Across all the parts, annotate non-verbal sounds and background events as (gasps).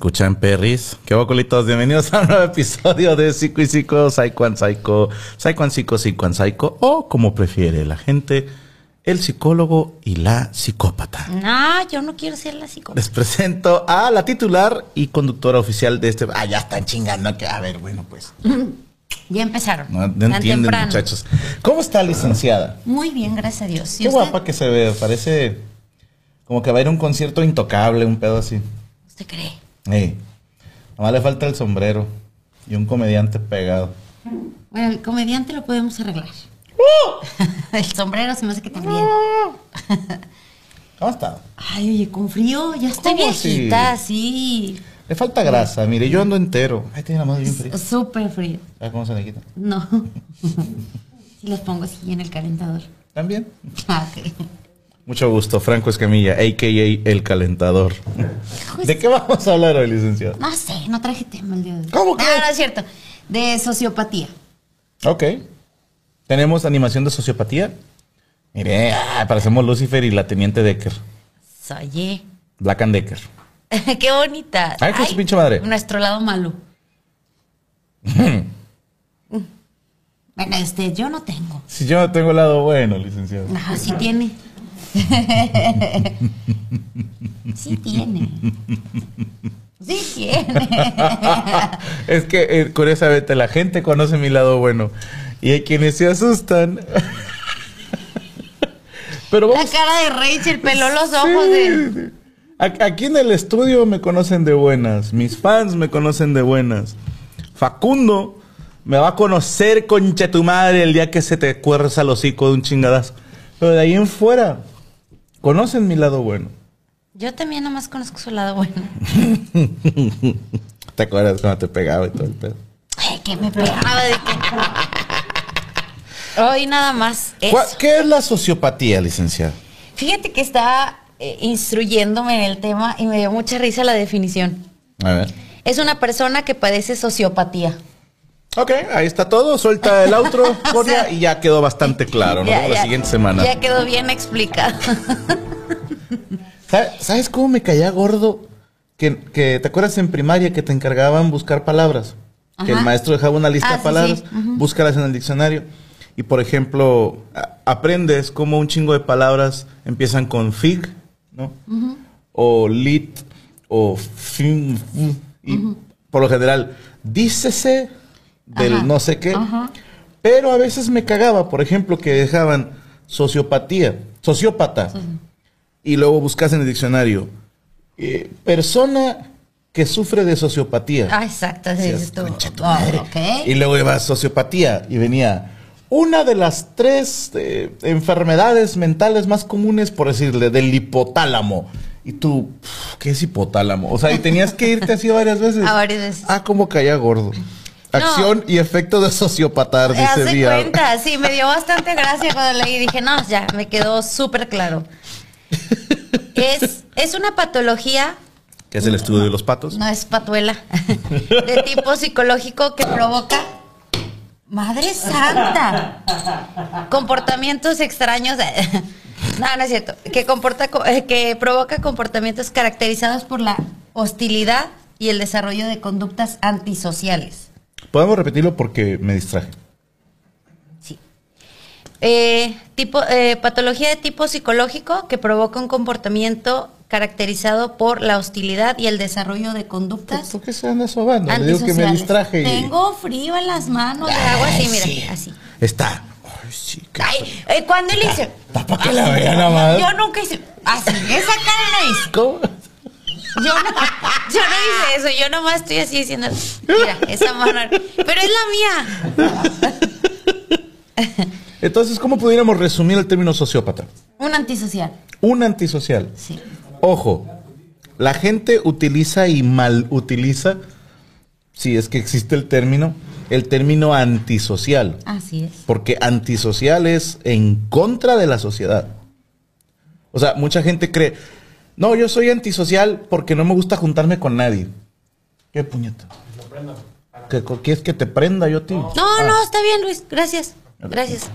Escuchan, perris? ¿Qué bocolitos? Bienvenidos a un nuevo episodio de Psico y Psico, Psycho and Psycho, Psycho and Psico, Psycho and Psycho, o como prefiere la gente, el psicólogo y la psicópata. No, yo no quiero ser la psicópata. Les presento a la titular y conductora oficial de este... Ah, ya están chingando. Que... A ver, bueno, pues... (clears throat) Ya empezaron. No, no entienden, temprano. muchachos. ¿Cómo está, licenciada? Muy bien, gracias a Dios. ¿Y Qué usted? guapa que se ve. Parece como que va a ir a un concierto intocable, un pedo así. ¿Usted cree? Ey, nomás le falta el sombrero y un comediante pegado. Bueno, el comediante lo podemos arreglar. (laughs) el sombrero se me hace que también. (laughs) ¿Cómo está? Ay, oye, con frío, ya estoy ¿Cómo viejita, sí. Le falta grasa. Mire, yo ando entero. Ay, tiene la mano bien fría. Súper frío. ¿Sabes cómo se le quita? No. (laughs) Si los pongo así en el calentador. También. Ah, ok. Mucho gusto, Franco Escamilla, a.k.a. El Calentador. ¿De qué vamos a hablar hoy, licenciado? No sé, no traje tema el día de hoy. ¿Cómo que? No, no es cierto. De sociopatía. Ok. Tenemos animación de sociopatía. Mire, ah, parecemos Lucifer y la Teniente Decker. Oye. Black and Decker. (laughs) Qué bonita. Ay, con su pinche madre. Nuestro lado malo. (laughs) bueno, este, yo no tengo. Si yo no tengo lado bueno, licenciado. No, sí tiene. (laughs) sí tiene. Sí tiene. (laughs) es que, eh, curiosamente, la gente conoce mi lado bueno. Y hay quienes se asustan. (laughs) Pero La cara de Rachel peló los ojos de. Aquí en el estudio me conocen de buenas. Mis fans me conocen de buenas. Facundo me va a conocer, concha tu madre, el día que se te cuerza el hocico de un chingadazo. Pero de ahí en fuera, conocen mi lado bueno. Yo también nomás conozco su lado bueno. (laughs) ¿Te acuerdas cuando te pegaba y todo el pedo? Ay, que me pegaba de que. Hoy nada más. Eso. ¿Cuál- ¿Qué es la sociopatía, licenciada? Fíjate que estaba eh, instruyéndome en el tema y me dio mucha risa la definición. A ver. Es una persona que padece sociopatía. Ok, ahí está todo. Suelta el outro, (laughs) Coria, y ya quedó bastante claro. Nos Ya, vemos la siguiente semana. Ya quedó bien explicado. ¿Sabe- ¿Sabes cómo me caía gordo? Que, que- ¿Te acuerdas en primaria que te encargaban buscar palabras? Que el maestro dejaba una lista Ah, de sí, palabras, búscalas en el diccionario. Y por ejemplo, aprendes cómo un chingo de palabras empiezan con fig, ¿no? O lit, o fin, y por lo general, dícese del Ajá. no sé qué. Ajá. Pero a veces me cagaba, por ejemplo, que dejaban sociopatía, sociópata. Y luego buscas en el diccionario, eh, persona que sufre de sociopatía. Ah, exacto, así Decías, dices tú. "Concha tu Ah, madre". ok. Y luego iba sociopatía y venía una de las tres eh, enfermedades mentales más comunes, por decirle, del hipotálamo. Y tú, ¿qué es hipotálamo? O sea, y tenías que irte así varias veces. A (laughs) varias veces. Ah, como caía gordo. Acción y efecto de sociopatar, Haz dice de Vía. cuenta, sí, me dio bastante gracia cuando leí. Dije, no, ya, me quedó súper claro. (laughs) Es, es una patología, Que es el estudio de los patos. no es patuela, (laughs) de tipo psicológico que provoca. ¡Madre santa! Comportamientos extraños. (laughs) No, no es cierto. Que, comporta, co- eh, que provoca comportamientos caracterizados por la hostilidad y el desarrollo de conductas antisociales. Podemos repetirlo porque me distraje. Sí. Eh, tipo, eh, patología de tipo psicológico que provoca un comportamiento caracterizado por la hostilidad y el desarrollo de conductas ¿Por qué se anda sobando? Le digo que me distraje. y- Tengo frío en las manos, le hago así, mira, sí. así. Está. Ay, sí, qué- Ay, eh, ¿cuándo le hice? Está para que la vean nada más. Yo nunca hice. Así, esa cara no hice. ¿Cómo? Yo no, yo no hice eso, yo nomás estoy así diciendo, mira, esa mano. Pero es la mía. Entonces, ¿cómo pudiéramos resumir el término sociópata? Un antisocial. Un antisocial. Sí. Ojo, la gente utiliza y mal utiliza, si es que existe el término, el término antisocial. Así es. Porque antisocial es en contra de la sociedad. O sea, mucha gente cree, no, yo soy antisocial porque no me gusta juntarme con nadie. ¿Qué puñeta? ¿Qué quieres que te prenda yo ti? No, Ah. no, está bien, Luis. Gracias. Gracias.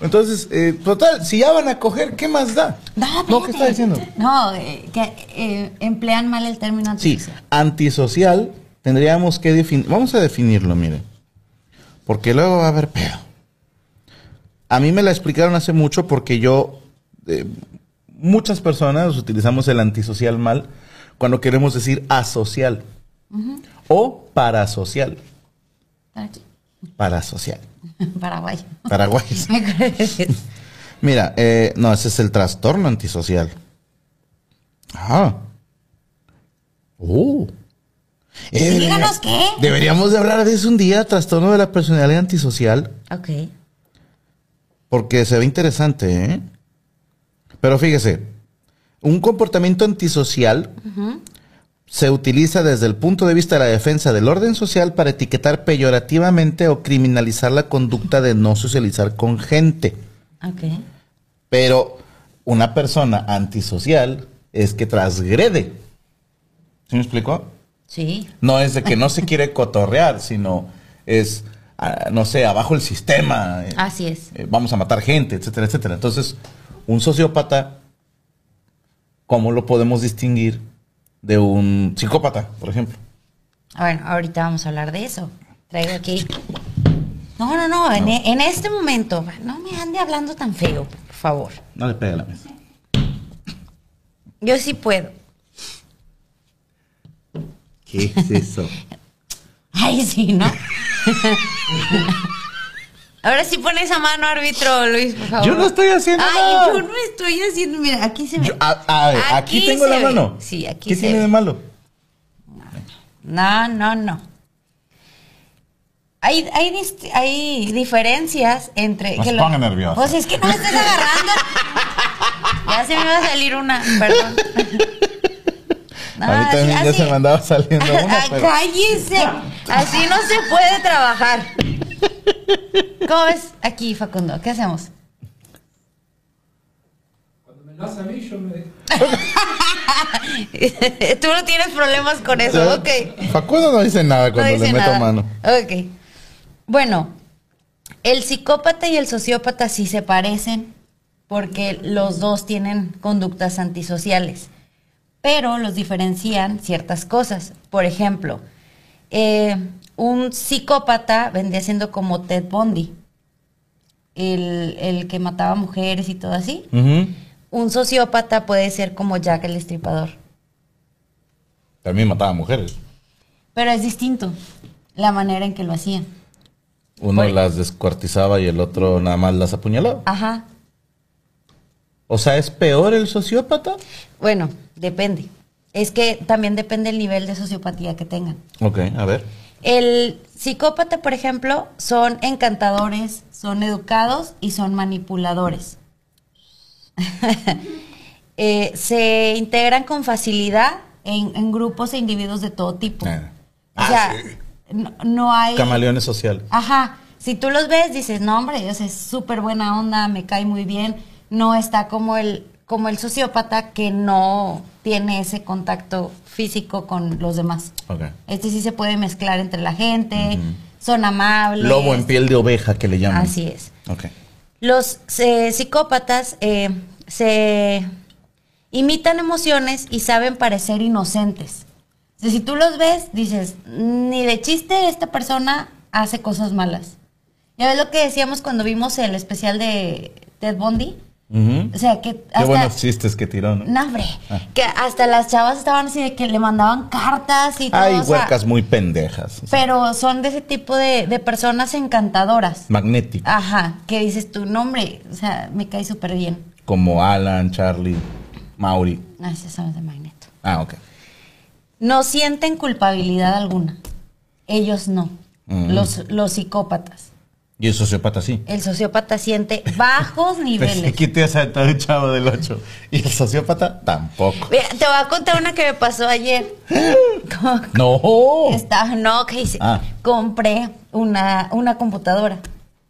Entonces, eh, total, si ya van a coger, ¿qué más da? No, ¿qué espérate. está diciendo? No, eh, que eh, emplean mal el término Sí, antisocial. antisocial tendríamos que definir. Vamos a definirlo, mire. Porque luego va a haber pedo. A mí me la explicaron hace mucho porque yo. Muchas personas utilizamos el antisocial mal cuando queremos decir asocial o parasocial. Aquí. Parasocial. (laughs) Paraguay. Paraguay. (laughs) Mira, eh, no, ese es el trastorno antisocial. Ah. Uh. Eh, Díganos qué. Deberíamos de hablar de eso un día, trastorno de la personalidad antisocial, ok. porque se ve interesante, ¿eh? Pero fíjese, un comportamiento antisocial se utiliza desde el punto de vista de la defensa del orden social para etiquetar peyorativamente o criminalizar la conducta de no socializar con gente. Ok. Pero una persona antisocial es que transgrede. ¿Sí me explicó? Sí. No es de que no se quiere cotorrear, sino es, ah, no sé, abajo el sistema. eh, Así es. eh, vamos a matar gente, etcétera, etcétera. Entonces, un sociópata, ¿cómo lo podemos distinguir de un psicópata, por ejemplo? Bueno, ahorita vamos a hablar de eso. Traigo aquí. No, no, no. En, e- en este momento, no me ande hablando tan feo, por favor. No le pegue la mesa. Yo sí puedo. ¿Qué es eso? (laughs) Ay, sí, ¿no? (laughs) Ahora sí pone esa mano, árbitro, Luis, por favor. Yo no estoy haciendo Ay, nada. yo no estoy haciendo. Mira, aquí se. Yo- a- a ver, aquí, tengo la ve. mano. Sí, aquí ¿Qué se tiene ve. de malo? No, no, no. Hay, hay, hay diferencias entre. Nos que lo- nerviosa. Pues es que no me estás agarrando. (laughs) ya se me iba a salir una, perdón. (laughs) No, a mí así- también ya así- se me andaba saliendo una, pero... cállese. (laughs) Así no se puede trabajar. ¿Cómo ves aquí, Facundo? ¿Qué hacemos? Cuando me lo hace a mí, yo me... (laughs) Tú no tienes problemas con eso, ok. Facundo no dice nada No cuando dice le meto nada. mano. Ok. Bueno, el psicópata y el sociópata sí se parecen porque los dos tienen conductas antisociales, pero los diferencian ciertas cosas. Por ejemplo, eh, un psicópata vendría siendo como Ted Bundy, el, el que mataba mujeres y todo así. Un sociópata puede ser como Jack el Estripador, También mataba mujeres. pero es distinto la manera en que lo hacían. Uno Por- las descuartizaba y el otro nada más las apuñalaba. Ajá. O sea, ¿es peor el sociópata? Bueno, depende. Es que también depende el nivel de sociopatía que tengan. Ok, a ver. El psicópata, por ejemplo, son encantadores, son educados y son manipuladores. (laughs) Eh, se integran con facilidad en, en grupos e individuos de todo tipo. Ah. O sea, no, no hay... Camaleones sociales. Ajá. Si tú los ves, dices, no, hombre, sea, es súper buena onda, me cae muy bien. No está como el, como el sociópata que no tiene ese contacto físico con los demás. Este sí se puede mezclar entre la gente, son amables. Lobo en piel de oveja que le llaman. Así es. Los eh, psicópatas eh, se imitan emociones y saben parecer inocentes. O sea, si tú los ves, dices, ni de chiste esta persona hace cosas malas. Ya ves lo que decíamos cuando vimos el especial de Ted Bundy. O sea, que Qué hasta... buenos chistes que tiró, ¿no? No, hombre, Ah. que hasta las chavas estaban así de que le mandaban cartas y todo. Hay o sea, huercas muy pendejas. o sea, pero son de ese tipo de, de personas encantadoras. magnéticas. Ajá, que dices tu nombre, o sea, me cae súper bien. Como Alan, Charlie, Mauri. Ah, esos son los de Magneto. Ah, ok. No sienten culpabilidad alguna. Ellos no. Mm. Los, los psicópatas. Y el sociópata sí. El sociópata siente (laughs) bajos niveles. que te has saltado el chavo del 8. Y el sociópata tampoco. Mira, te voy a contar una que me pasó ayer. (gasps) No. Estaba, no, que hice. Ah. Compré una, una computadora.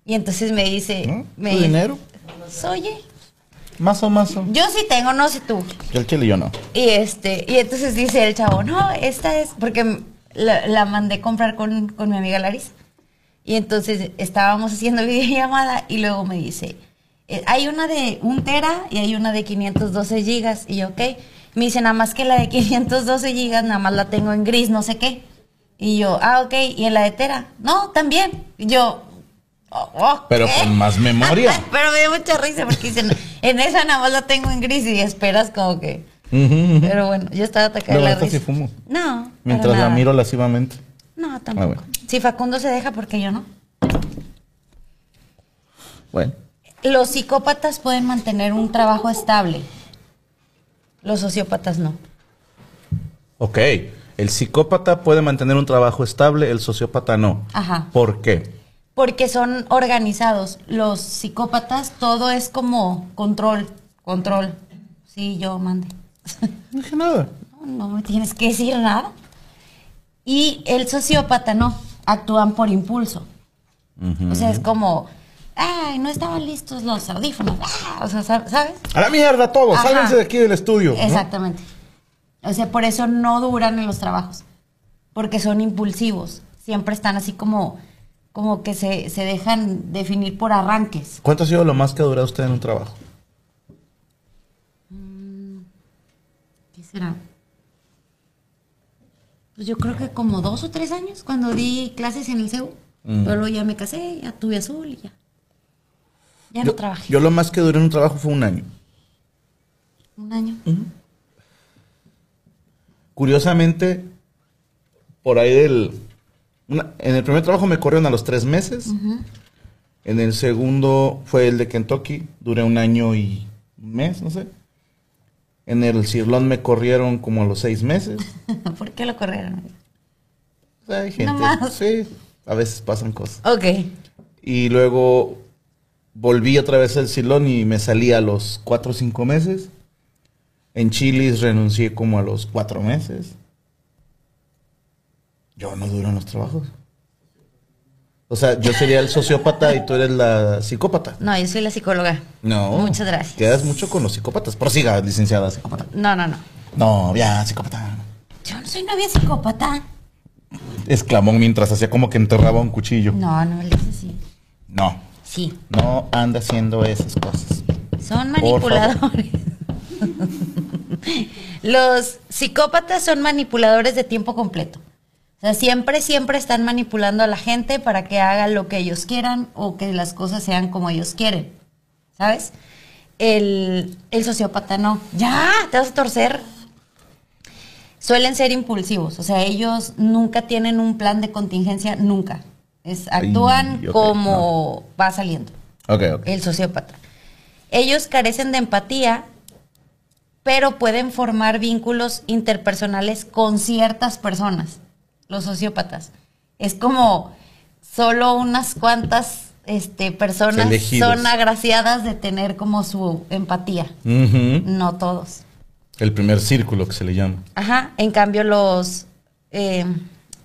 Y entonces me dice, ¿No? me ¿Tu dice, dinero? Oye, Más o más. yo sí tengo, no sé tú. Yo el chile yo no. Y este, y entonces dice el chavo, no, esta es, porque la, la mandé comprar con, con mi amiga Larisa. Y entonces estábamos haciendo (laughs) videollamada y luego me dice, eh, hay una de un tera y hay una de 512 gigas. Y yo, ok. Me dice, nada más que la de 512 gigas, nada más la tengo en gris, no sé qué. Y yo, ah, ok. ¿Y en la de tera? No, también. Y yo, oh, oh, Pero ¿qué? con más memoria. (laughs) Pero me dio mucha risa porque dicen, en esa nada más la tengo en gris y esperas como que... Pero bueno, yo estaba atacada la risa. sí fumo. No. Mientras la miro lascivamente. No, tampoco. Ah, bueno. Si Facundo se deja, porque yo no? Bueno. Los psicópatas pueden mantener un trabajo estable. Los sociópatas no. Ok. El psicópata puede mantener un trabajo estable, el sociópata no. Ajá. ¿Por qué? Porque son organizados. Los psicópatas, todo es como control, control. Sí, yo mande. No dije nada. No, no me tienes que decir nada. Y el sociópata no, actúan por impulso. O sea, es como, ay, no estaban listos los audífonos. Ah, o sea, ¿sab- ¿sabes? A la mierda todos, Ajá. sálganse de aquí del estudio. ¿no? Exactamente. O sea, por eso no duran en los trabajos. Porque son impulsivos. Siempre están así como, como que se, se dejan definir por arranques. ¿Cuánto ha sido lo más que ha durado usted en un trabajo? ¿Qué será? Pues yo creo que como dos o tres años cuando di clases en el CEU. Mm. Pero luego ya me casé, ya tuve azul y ya. Ya no trabajé. yo lo más que duré en un trabajo fue un año. Un año. Curiosamente, por ahí del... una- en el primer trabajo me corrieron a los tres meses. En el segundo fue el de Kentucky. Duré un año y un mes, no sé. En el Cirlón me corrieron como a los seis meses. (laughs) ¿Por qué lo corrieron? Sea, hay gente. Nomás. Sí, a veces pasan cosas. Ok. Y luego volví otra vez al Silón y me salí a los cuatro o cinco meses. En Chilis renuncié como a los cuatro meses. Yo no duro en los trabajos. O sea, yo sería el sociópata y tú eres la psicópata. No, yo soy la psicóloga. No. Muchas gracias. Quedas mucho con los psicópatas. Prosiga, licenciada psicópata. No, no, no. No, ya, psicópata. Yo no soy novia psicópata. Exclamó mientras hacía como que enterraba un cuchillo. No, no le dices así. No, Sí. no anda haciendo esas cosas. Son manipuladores. (laughs) Los psicópatas son manipuladores de tiempo completo. O sea, siempre, siempre están manipulando a la gente para que haga lo que ellos quieran o que las cosas sean como ellos quieren. ¿Sabes? El, el sociópata no. Ya, te vas a torcer. Suelen ser impulsivos. O sea, ellos nunca tienen un plan de contingencia, nunca. Es, actúan Ay, como va saliendo Ok, ok. el sociópata. Ellos carecen de empatía, pero pueden formar vínculos interpersonales con ciertas personas, los sociópatas. Es como solo unas cuantas este, personas Elegidos. son agraciadas de tener como su empatía, no todos. El primer círculo que se le llama. Ajá, en cambio los, eh,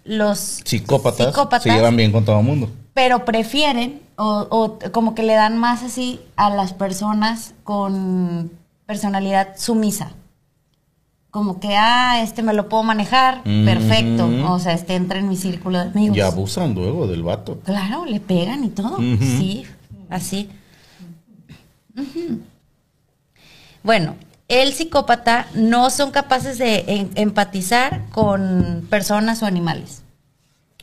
los Psicópatas, psicópatas se llevan bien con todo el mundo. pero prefieren o, o como que le dan más así a las personas con personalidad sumisa. Como que, ah, este me lo puedo manejar, perfecto. O sea, este entra en mi círculo de amigos. Y abusan luego del vato. Claro, le pegan y todo. Sí, así. Bueno, el psicópata no son capaces de en- empatizar con personas o animales.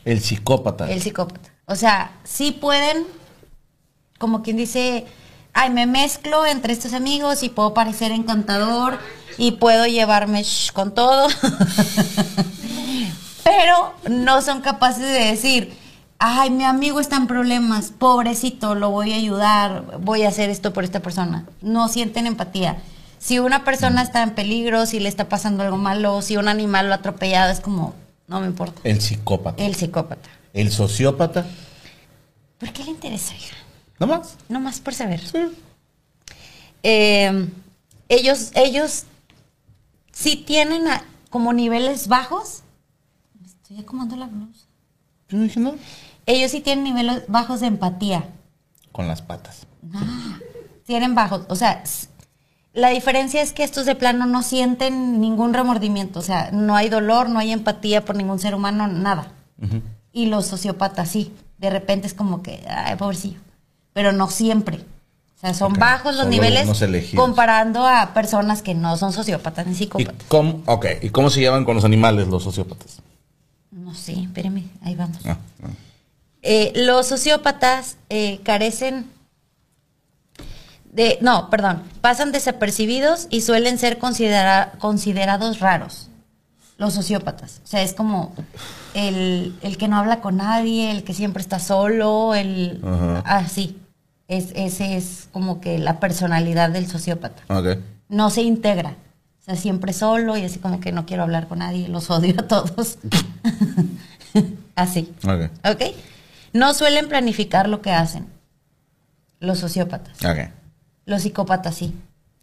El psicópata. El psicópata. O sea, sí pueden, como quien dice, ay, me mezclo entre estos amigos y puedo parecer encantador y puedo llevarme con todo. (laughs) Pero no son capaces de decir, ay, mi amigo está en problemas, pobrecito, lo voy a ayudar, voy a hacer esto por esta persona. No sienten empatía. Si una persona está en peligro, si le está pasando algo malo, si un animal lo ha atropellado, es como, no me importa. El psicópata. El psicópata. El sociópata. ¿Por qué le interesa, hija? ¿No más? No más por saber. Sí. Eh, ellos, ellos sí tienen a- como niveles bajos. Me estoy acomodando la blusa. Yo no dije nada. Ellos sí tienen niveles bajos de empatía. Con las patas. Tienen bajos. O sea, la diferencia es que estos de plano no sienten ningún remordimiento. O sea, no hay dolor, no hay empatía por ningún ser humano, nada. Y los sociópatas sí. De repente es como que, ay, pobrecillo. Pero no siempre. O sea, son bajos los niveles comparando a personas que no son sociópatas ni ¿Y psicópatas. cómo, ok, ¿y cómo se llevan con los animales los sociópatas? No sé, espérame, ahí vamos. Ah, ah. Eh, los sociópatas eh, carecen de, no, perdón, pasan desapercibidos y suelen ser considera- considerados raros. Los sociópatas. O sea, es como el, el que no habla con nadie, el que siempre está solo, el... Ajá. Así. Es, ese es como que la personalidad del sociópata. No se integra. O sea, siempre solo y así como que no quiero hablar con nadie, los odio a todos. (laughs) así. Ok. ¿Ok? No suelen planificar lo que hacen. Los sociópatas. Ok. Los psicópatas sí.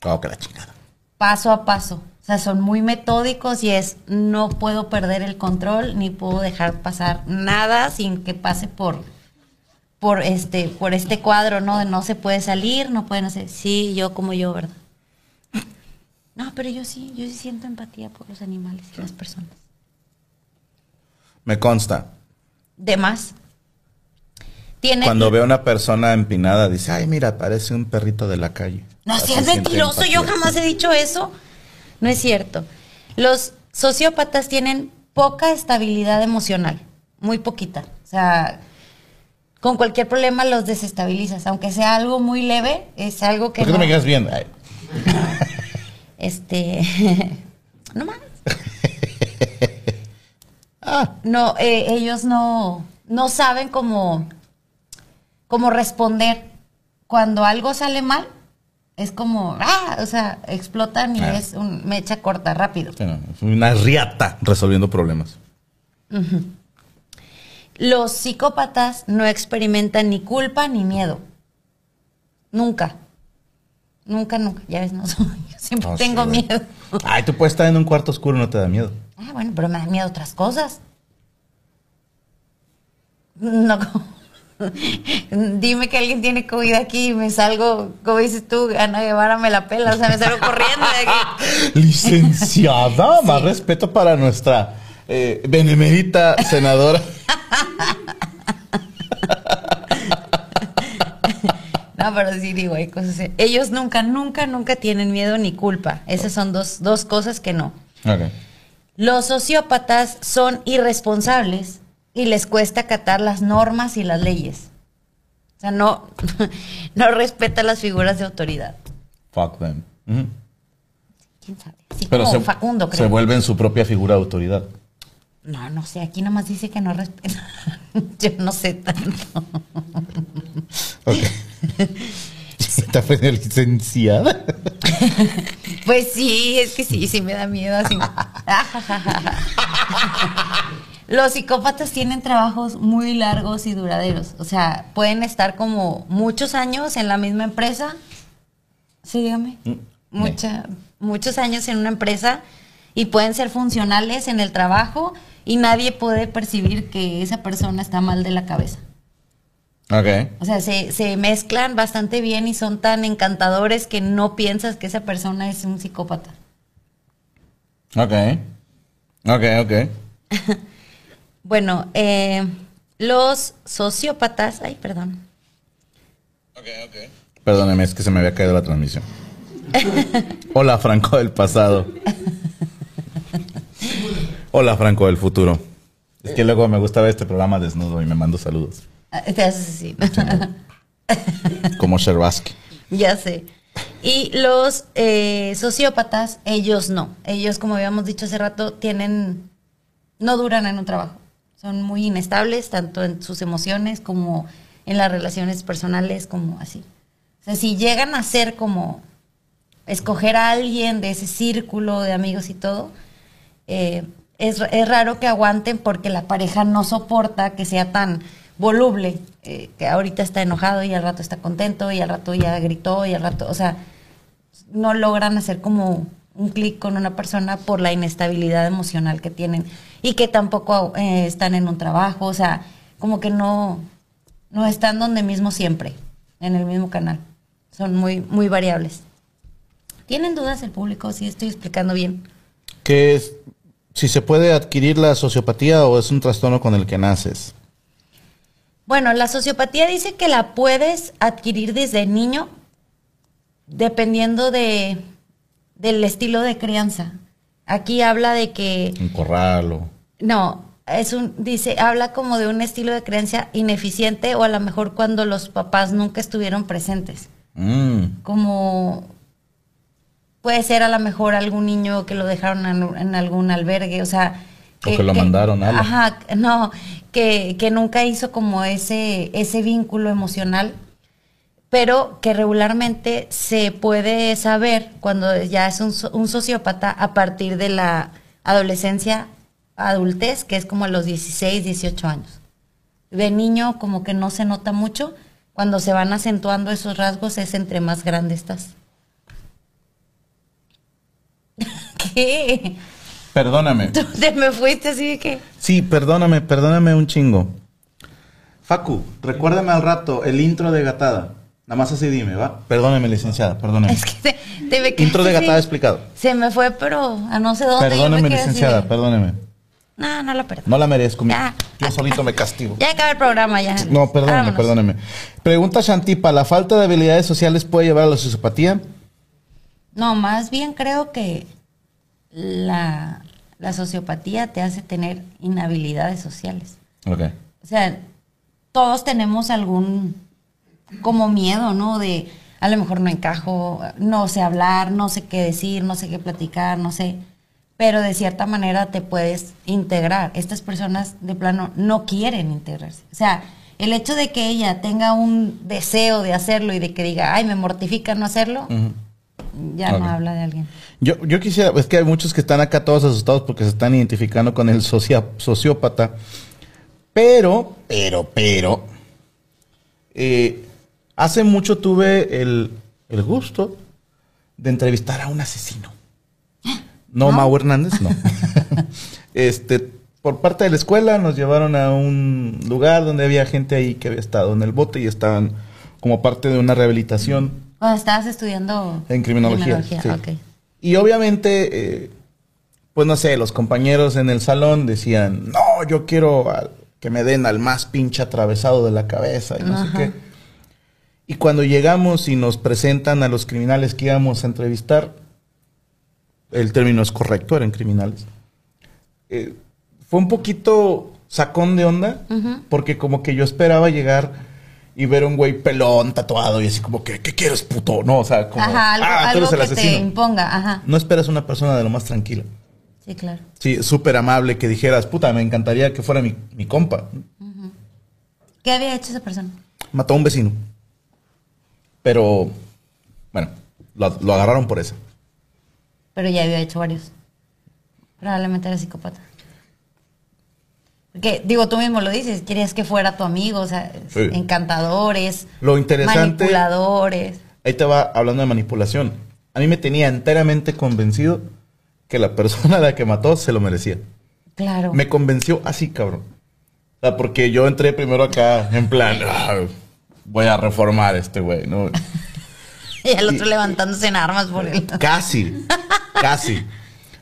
Oh, que la chingada. Paso a paso. O sea, son muy metódicos y es no puedo perder el control ni puedo dejar pasar nada sin que pase por por este por este cuadro, ¿no? De no se puede salir, no pueden hacer. Sí, yo como yo, ¿verdad? No, pero yo sí, yo sí siento empatía por los animales y las personas. Me consta. De más. Tiene Cuando veo a una persona empinada, dice, ay, mira, parece un perrito de la calle. No seas siente mentiroso, yo jamás he dicho eso. No es cierto. Los sociópatas tienen poca estabilidad emocional, muy poquita. O sea, con cualquier problema los desestabilizas, aunque sea algo muy leve, es algo que ¿Por qué no no, me quedas viendo? Ay, (laughs) este (laughs) no más. (laughs) Ah, No, eh, ellos no, no saben cómo, cómo responder. Cuando algo sale mal, es como, ah, o sea, explotan y Ah. es un mecha corta, rápido. es una riata resolviendo problemas. Los psicópatas no experimentan ni culpa ni miedo. Nunca. Nunca, nunca. Ya ves, no, (laughs) yo siempre tengo miedo. Ay, tú puedes estar en un cuarto oscuro y no te da miedo. Ah, bueno, pero me da miedo otras cosas. No, como- (laughs) dime que alguien tiene COVID aquí y me salgo, como dices tú, Ana Guevara me la pela, o sea, me salgo corriendo de aquí. (laughs) Licenciada, más respeto para nuestra eh, benemérita senadora. (laughs) No, pero sí digo, hay cosas. así. Ellos nunca, nunca, nunca tienen miedo ni culpa. Esas son dos, dos cosas que no. Los sociópatas son irresponsables y les cuesta acatar las normas y las leyes. O sea, no, (laughs) no respeta las figuras de autoridad. Fuck them. ¿Quién sabe? Así Pero como se, Facundo, se creo. vuelven su propia figura de autoridad. No, no sé, aquí nomás dice que no respeta. (laughs) Yo no sé tanto. Ok. Está frente licenciada. Pues sí, es que sí, sí me da miedo así. Los psicópatas tienen trabajos muy largos y duraderos. O sea, pueden estar como muchos años en la misma empresa. Sí, dígame. Mm, Mucha, muchos años en una empresa y pueden ser funcionales en el trabajo y nadie puede percibir que esa persona está mal de la cabeza. Ok. O sea, se, se mezclan bastante bien y son tan encantadores que no piensas que esa persona es un psicópata. Ok. Ok, ok. (laughs) Bueno, eh, los sociópatas, ay, perdón. Perdóneme, es que se me había caído la transmisión. (laughs) Hola, Franco del pasado. (laughs) Hola, Franco del futuro. Es que luego me gusta ver este programa desnudo y me mando saludos. Ah, Te haces así. Como Sherbaski. ya sé. Y los eh, sociópatas, ellos no. Ellos, como habíamos dicho hace rato, tienen, no duran en un trabajo. Son muy inestables, tanto en sus emociones como en las relaciones personales, como así. O sea, si llegan a ser como escoger a alguien de ese círculo de amigos y todo, eh, es, es raro que aguanten porque la pareja no soporta que sea tan voluble, eh, que ahorita está enojado y al rato está contento y al rato ya gritó y al rato, o sea, no logran hacer como un clic con una persona por la inestabilidad emocional que tienen y que tampoco eh, están en un trabajo, o sea, como que no, no están donde mismo siempre, en el mismo canal. Son muy, muy variables. ¿Tienen dudas el público? Si estoy explicando bien. ¿Qué es? Si se puede adquirir la sociopatía o es un trastorno con el que naces. Bueno, la sociopatía dice que la puedes adquirir desde niño dependiendo de, del estilo de crianza. Aquí habla de que Un corral o... no, es un dice habla como de un estilo de crianza ineficiente o a lo mejor cuando los papás nunca estuvieron presentes. Mm, Como puede ser a lo mejor algún niño que lo dejaron en, en algún albergue, o sea, O que lo mandaron a Ajá, no, que, que nunca hizo como ese, ese vínculo emocional, pero que regularmente se puede saber cuando ya es un, un sociópata a partir de la adolescencia, adultez, que es como a los 16, 18 años. De niño como que no se nota mucho, cuando se van acentuando esos rasgos es entre más grande estás. ¿Qué? Perdóname. Tú te me fuiste así de que... Sí, perdóname, perdóname un chingo. Facu, recuérdame al rato el intro de Gatada. Nada más así dime, ¿va? Perdóneme, licenciada, perdóneme. Es que te, te me Intro de Gatada explicado. Se me fue, pero a no sé dónde. Perdóneme, licenciada, de- perdóneme. No, no lo perdono. No la merezco. Ya. Yo solito me castigo. Ya acaba el programa, ya. No, perdóneme, Vámonos. perdóneme. Pregunta Shantipa, ¿la falta de habilidades sociales puede llevar a la sociopatía? No, más bien creo que la, la sociopatía te hace tener inhabilidades sociales. Ok. O sea, todos tenemos algún como miedo, ¿no? De a lo mejor no encajo, no sé hablar, no sé qué decir, no sé qué platicar, no sé. Pero de cierta manera te puedes integrar. Estas personas de plano no quieren integrarse. O sea, el hecho de que ella tenga un deseo de hacerlo y de que diga, ay, me mortifica no hacerlo. Ya no habla de alguien. Yo, yo quisiera, es que hay muchos que están acá todos asustados porque se están identificando con el socia- sociópata. Pero, pero, pero, eh, hace mucho tuve el, el gusto de entrevistar a un asesino. No, Mau Hernández, no. (laughs) este, por parte de la escuela nos llevaron a un lugar donde había gente ahí que había estado en el bote y estaban como parte de una rehabilitación Cuando estabas estudiando en criminología. sí. ok. Y obviamente, eh, pues no sé, los compañeros en el salón decían, no, yo quiero que me den al más pinche atravesado de la cabeza y no Ajá. sé qué. Y cuando llegamos y nos presentan a los criminales que íbamos a entrevistar, el término es correcto, eran criminales. eh, fue un poquito sacón de onda, porque como que yo esperaba llegar y ver a un güey pelón, tatuado y así como que, ¿qué quieres, puto? No, o sea, como, Ajá, algo, ah, tú algo eres el que te imponga, ajá. No esperas una persona de lo más tranquila. Sí, claro. Sí, súper amable, que dijeras, puta, me encantaría que fuera mi, mi compa. ¿Qué había hecho esa persona? Mató a un vecino. Pero Bueno, lo, lo agarraron por eso. Pero ya había hecho varios. Probablemente era psicópata. Porque, digo, tú mismo lo dices, querías que fuera tu amigo, o sea, Sí. encantadores, Lo interesante- manipuladores. Ahí te va hablando de manipulación. A mí me tenía enteramente convencido que la persona a la que mató se lo merecía. Claro. Me convenció así, cabrón. O sea, porque yo entré primero acá en plan, (laughs) "Ah, voy a reformar a este güey, ¿no? (laughs) Y el otro levantándose en armas por él. Casi, (laughs) casi.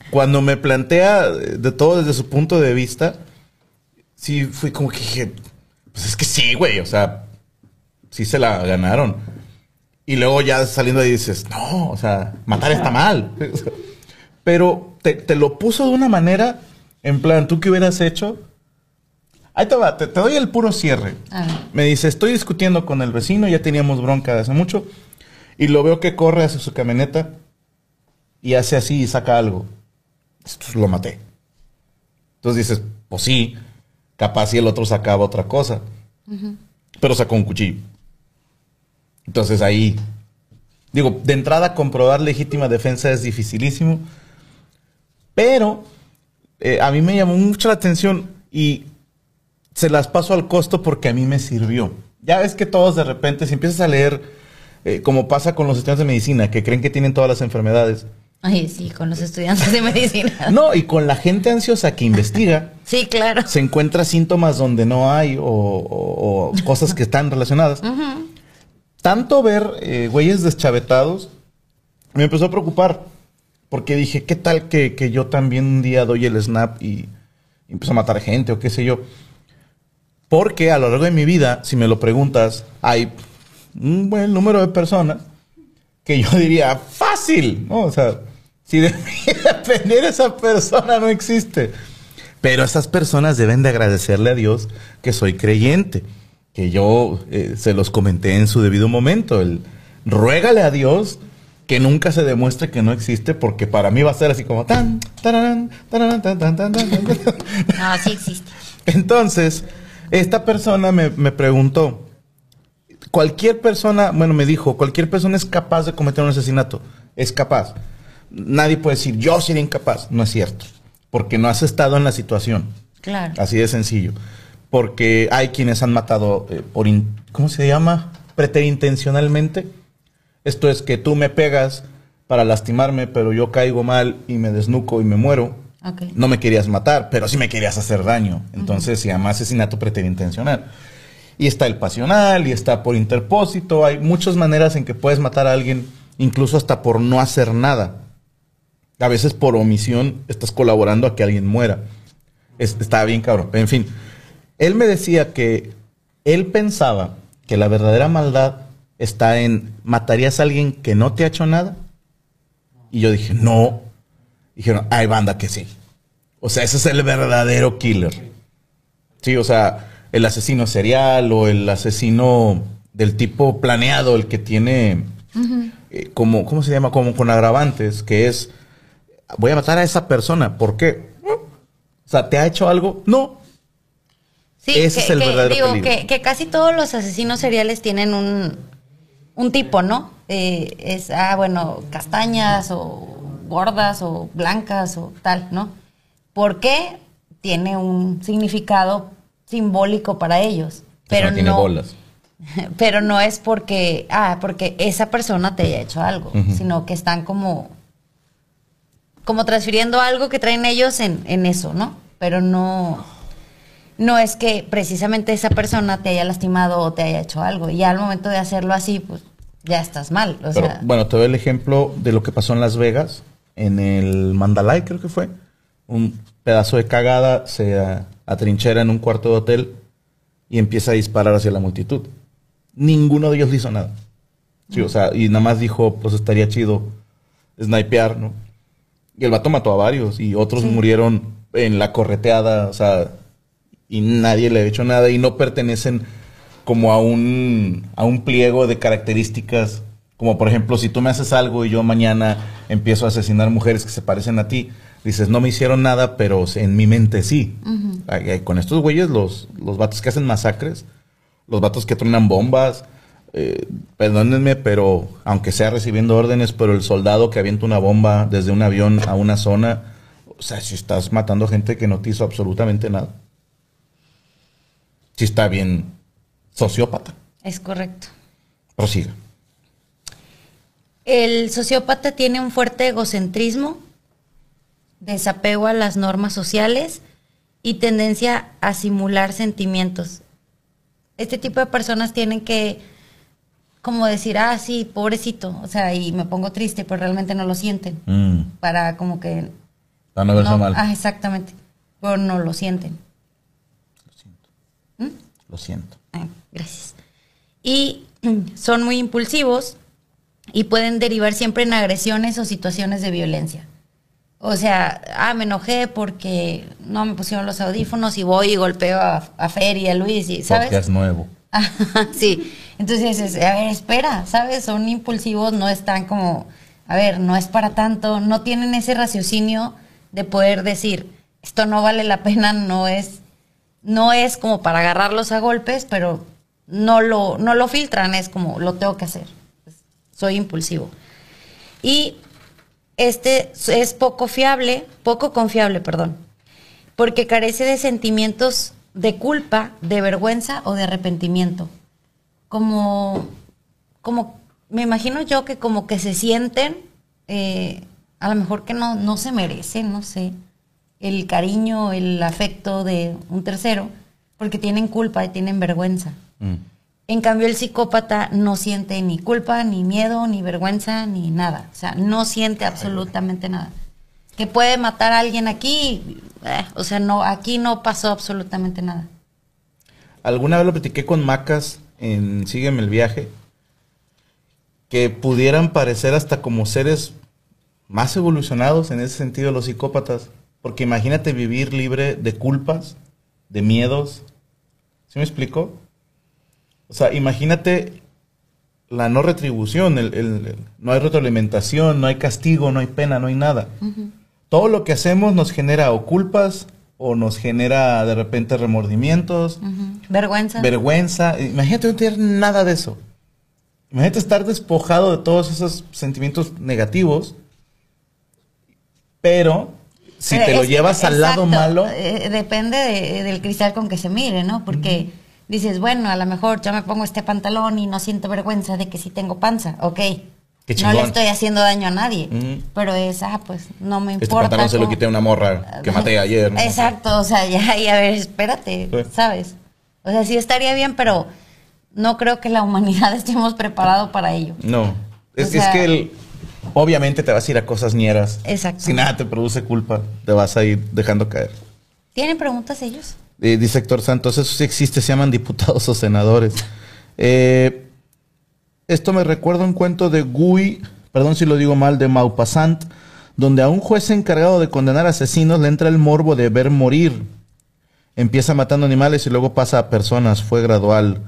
Cuando me plantea de todo desde su punto de vista, sí fui como que dije, pues es que sí, güey, o sea, sí se la ganaron. Y luego ya saliendo ahí dices, no, o sea, matar está mal. (laughs) Pero te, te lo puso de una manera, en plan, ¿tú qué hubieras hecho? Ahí te va, te, te doy el puro cierre. Me dice, estoy discutiendo con el vecino, ya teníamos bronca de hace mucho, y lo veo que corre hacia su camioneta y hace así y saca algo. Lo maté. Entonces dices, pues sí, capaz si el otro sacaba otra cosa, pero sacó un cuchillo. Entonces ahí, digo, de entrada comprobar legítima defensa es dificilísimo, pero eh, a mí me llamó mucho la atención y se las paso al costo porque a mí me sirvió. Ya ves que todos de repente, si empiezas a leer, eh, como pasa con los estudiantes de medicina, que creen que tienen todas las enfermedades, Ay, sí, con los estudiantes de medicina. no, y con la gente ansiosa que investiga, Sí, claro. se encuentra síntomas donde no hay o, o- o cosas que están relacionadas. Tanto ver eh, güeyes deschavetados me empezó a preocupar. Porque dije, ¿qué tal que, que yo también un día doy el snap y, y empiezo a matar gente o qué sé yo? Porque a lo largo de mi vida, si me lo preguntas, hay un buen número de personas que yo diría, fácil, ¿no? O sea, si de (laughs) mí dependiera esa persona, no existe. Pero esas personas deben de agradecerle a Dios que soy creyente, que yo eh, se los comenté en su debido momento. El, ruégale a Dios que nunca se demuestre que no existe, porque para mí va a ser así como tan, tararán, tararán, tan, tan, tan, tan, tan. (laughs) No, sí existe. Entonces, esta persona me, me preguntó, cualquier persona, bueno, me dijo, cualquier persona es capaz de cometer un asesinato, es capaz. Nadie puede decir, yo sería incapaz, no es cierto, porque no has estado en la situación, Claro. así de sencillo. Porque hay quienes han matado eh, por, in- ¿cómo se llama? Preterintencionalmente. Esto es que tú me pegas para lastimarme, pero yo caigo mal y me desnuco y me muero. No me querías matar, pero sí me querías hacer daño. Entonces se llama asesinato preterintencional. Y está el pasional, y está por interpósito. Hay muchas maneras en que puedes matar a alguien, incluso hasta por no hacer nada. A veces por omisión estás colaborando a que alguien muera. Es- está bien, cabrón. En fin, él me decía que él pensaba que la verdadera maldad está en matarías a alguien que no te ha hecho nada. Y yo dije, no. Dijeron, hay banda que sí. O sea, ese es el verdadero killer. Sí, o sea, el asesino serial o el asesino del tipo planeado, el que tiene, eh, como, ¿cómo se llama? Como con agravantes, que es, voy a matar a esa persona. ¿Por qué? O sea, ¿te ha hecho algo? No. Sí, Ese que, es el que verdadero digo peligro. que, que casi todos los asesinos seriales tienen un, un tipo, ¿no? Eh, es, ah, bueno, castañas o gordas o blancas o tal, ¿no? ¿Por qué? Tiene un significado simbólico para ellos. Pero tiene no, bolas. (laughs) pero no es porque, ah, porque esa persona te haya hecho algo, sino que están como, como transfiriendo algo que traen ellos en, en eso, ¿no? Pero no, no es que precisamente esa persona te haya lastimado o te haya hecho algo. Y al momento de hacerlo así, pues ya estás mal. O Pero sea, bueno, te doy el ejemplo de lo que pasó en Las Vegas, en el Mandalay creo que fue. Un pedazo de cagada se atrinchera en un cuarto de hotel y empieza a disparar hacia la multitud. Ninguno de ellos le hizo nada. Sí, o sea, y nada más dijo, pues estaría chido snipear, ¿no? Y el vato mató a varios y otros murieron en la correteada, o sea, y nadie le ha hecho nada y no pertenecen como a un, a un pliego de características, como por ejemplo, si tú me haces algo y yo mañana empiezo a asesinar mujeres que se parecen a ti, dices, no me hicieron nada, pero en mi mente sí. Ay, Con estos güeyes, los, los vatos que hacen masacres, los vatos que truenan bombas, eh, perdónenme, pero aunque sea recibiendo órdenes, pero el soldado que avienta una bomba desde un avión a una zona, o sea, si estás matando gente que no te hizo absolutamente nada. Si está bien sociópata. Es correcto. Prosiga. El sociópata tiene un fuerte egocentrismo, desapego a las normas sociales y tendencia a simular sentimientos. Este tipo de personas tienen que, como decir, ah, sí, pobrecito, o sea, y me pongo triste, pero realmente no lo sienten. Mm, Para como que... para no verse no- mal. Ah, exactamente. Pero no lo sienten. ¿Mm? Lo siento. Ah, gracias. Y (clears throat) son muy impulsivos y pueden derivar siempre en agresiones o situaciones de violencia. O sea, ah, me enojé porque no me pusieron los audífonos y voy y golpeo a, a Fer y a Luis, y, ¿sabes? Porque es nuevo. Ajá, (laughs) sí. Entonces, es, a ver, espera, ¿sabes? Son impulsivos, no están como, a ver, no es para tanto, no tienen ese raciocinio de poder decir, esto no vale la pena, no es, no es como para agarrarlos a golpes, pero no lo, no lo filtran, es como, lo tengo que hacer. Soy impulsivo. Y este es poco fiable, poco confiable, perdón, porque carece de sentimientos de culpa, de vergüenza o de arrepentimiento. Como, como, me imagino yo que como que se sienten, eh, a lo mejor que no, no se merecen, no sé, el cariño, el afecto de un tercero, porque tienen culpa y tienen vergüenza. Mm. En cambio, el psicópata no siente ni culpa, ni miedo, ni vergüenza, ni nada. O sea, no siente absolutamente nada. Que puede matar a alguien aquí, eh, o sea, no, aquí no pasó absolutamente nada. Alguna vez lo platiqué con Macas en Sígueme el viaje, que pudieran parecer hasta como seres más evolucionados en ese sentido los psicópatas. Porque imagínate vivir libre de culpas, de miedos. ¿Sí me explico? O sea, imagínate la no retribución, el, el- el- no hay retroalimentación, no hay castigo, no hay pena, no hay nada. Todo lo que hacemos nos genera o culpas o nos genera de repente remordimientos. Vergüenza. vergüenza. Imagínate no tener nada de eso. Imagínate estar despojado de todos esos sentimientos negativos, pero si Pero te lo llevas al lado malo, eh, depende de- del cristal con que se mire, ¿no? Porque dices, bueno, a lo mejor yo me pongo este pantalón y no siento vergüenza de que sí tengo panza. Ok. Qué no le estoy haciendo daño a nadie. Ujú. Pero es, ah, pues no me este importa. pantalón se lo quité a una morra que maté ayer. ¿no? Exacto, o sea, (laughs) ya, y a ver, espérate, Sí. ¿sabes? O sea, sí estaría bien, pero no creo que la humanidad (laughs) estemos preparados para ello. No. Es, O es que el- obviamente te vas a ir a cosas ñeras. Exacto. Si nada te produce culpa, te vas a ir dejando caer. ¿Tienen preguntas ellos? Eh, dice Héctor Santos, eso sí existe, se llaman diputados o senadores. Eh, esto me recuerda un cuento de Guy, perdón si lo digo mal, de Maupassant, donde a un juez encargado de condenar asesinos le entra el morbo de ver morir. Empieza matando animales y luego pasa a personas, fue gradual.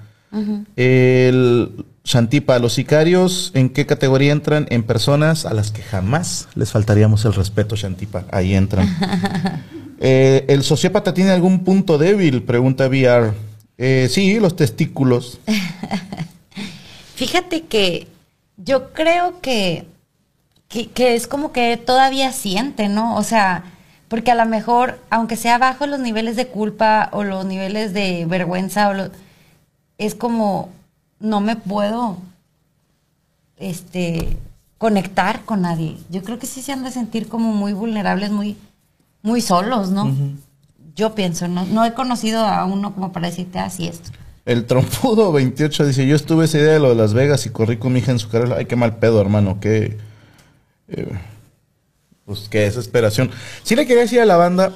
El Shantipa, los sicarios, ¿en qué categoría entran? En personas a las que jamás les faltaríamos el respeto, Shantipa. Ahí entran. (laughs) Eh, ¿El sociópata tiene algún punto débil? Pregunta VR. Eh, sí, los testículos. (laughs) Fíjate que yo creo que, que, que es como que todavía siente, ¿no? O sea, porque a lo mejor, aunque sea bajo los niveles de culpa o los niveles de vergüenza, o lo- es como no me puedo este conectar con nadie. Yo creo que sí se han de sentir como muy vulnerables, muy, muy solos, ¿no? Yo pienso, ¿no? No he conocido a uno como para decirte así esto. El trompudo 28 dice, yo estuve esa idea de lo de Las Vegas y corrí con mi hija en su carrera. Ay, qué mal pedo, hermano. Qué... eh, pues qué desesperación. Sí le quería decir a la banda,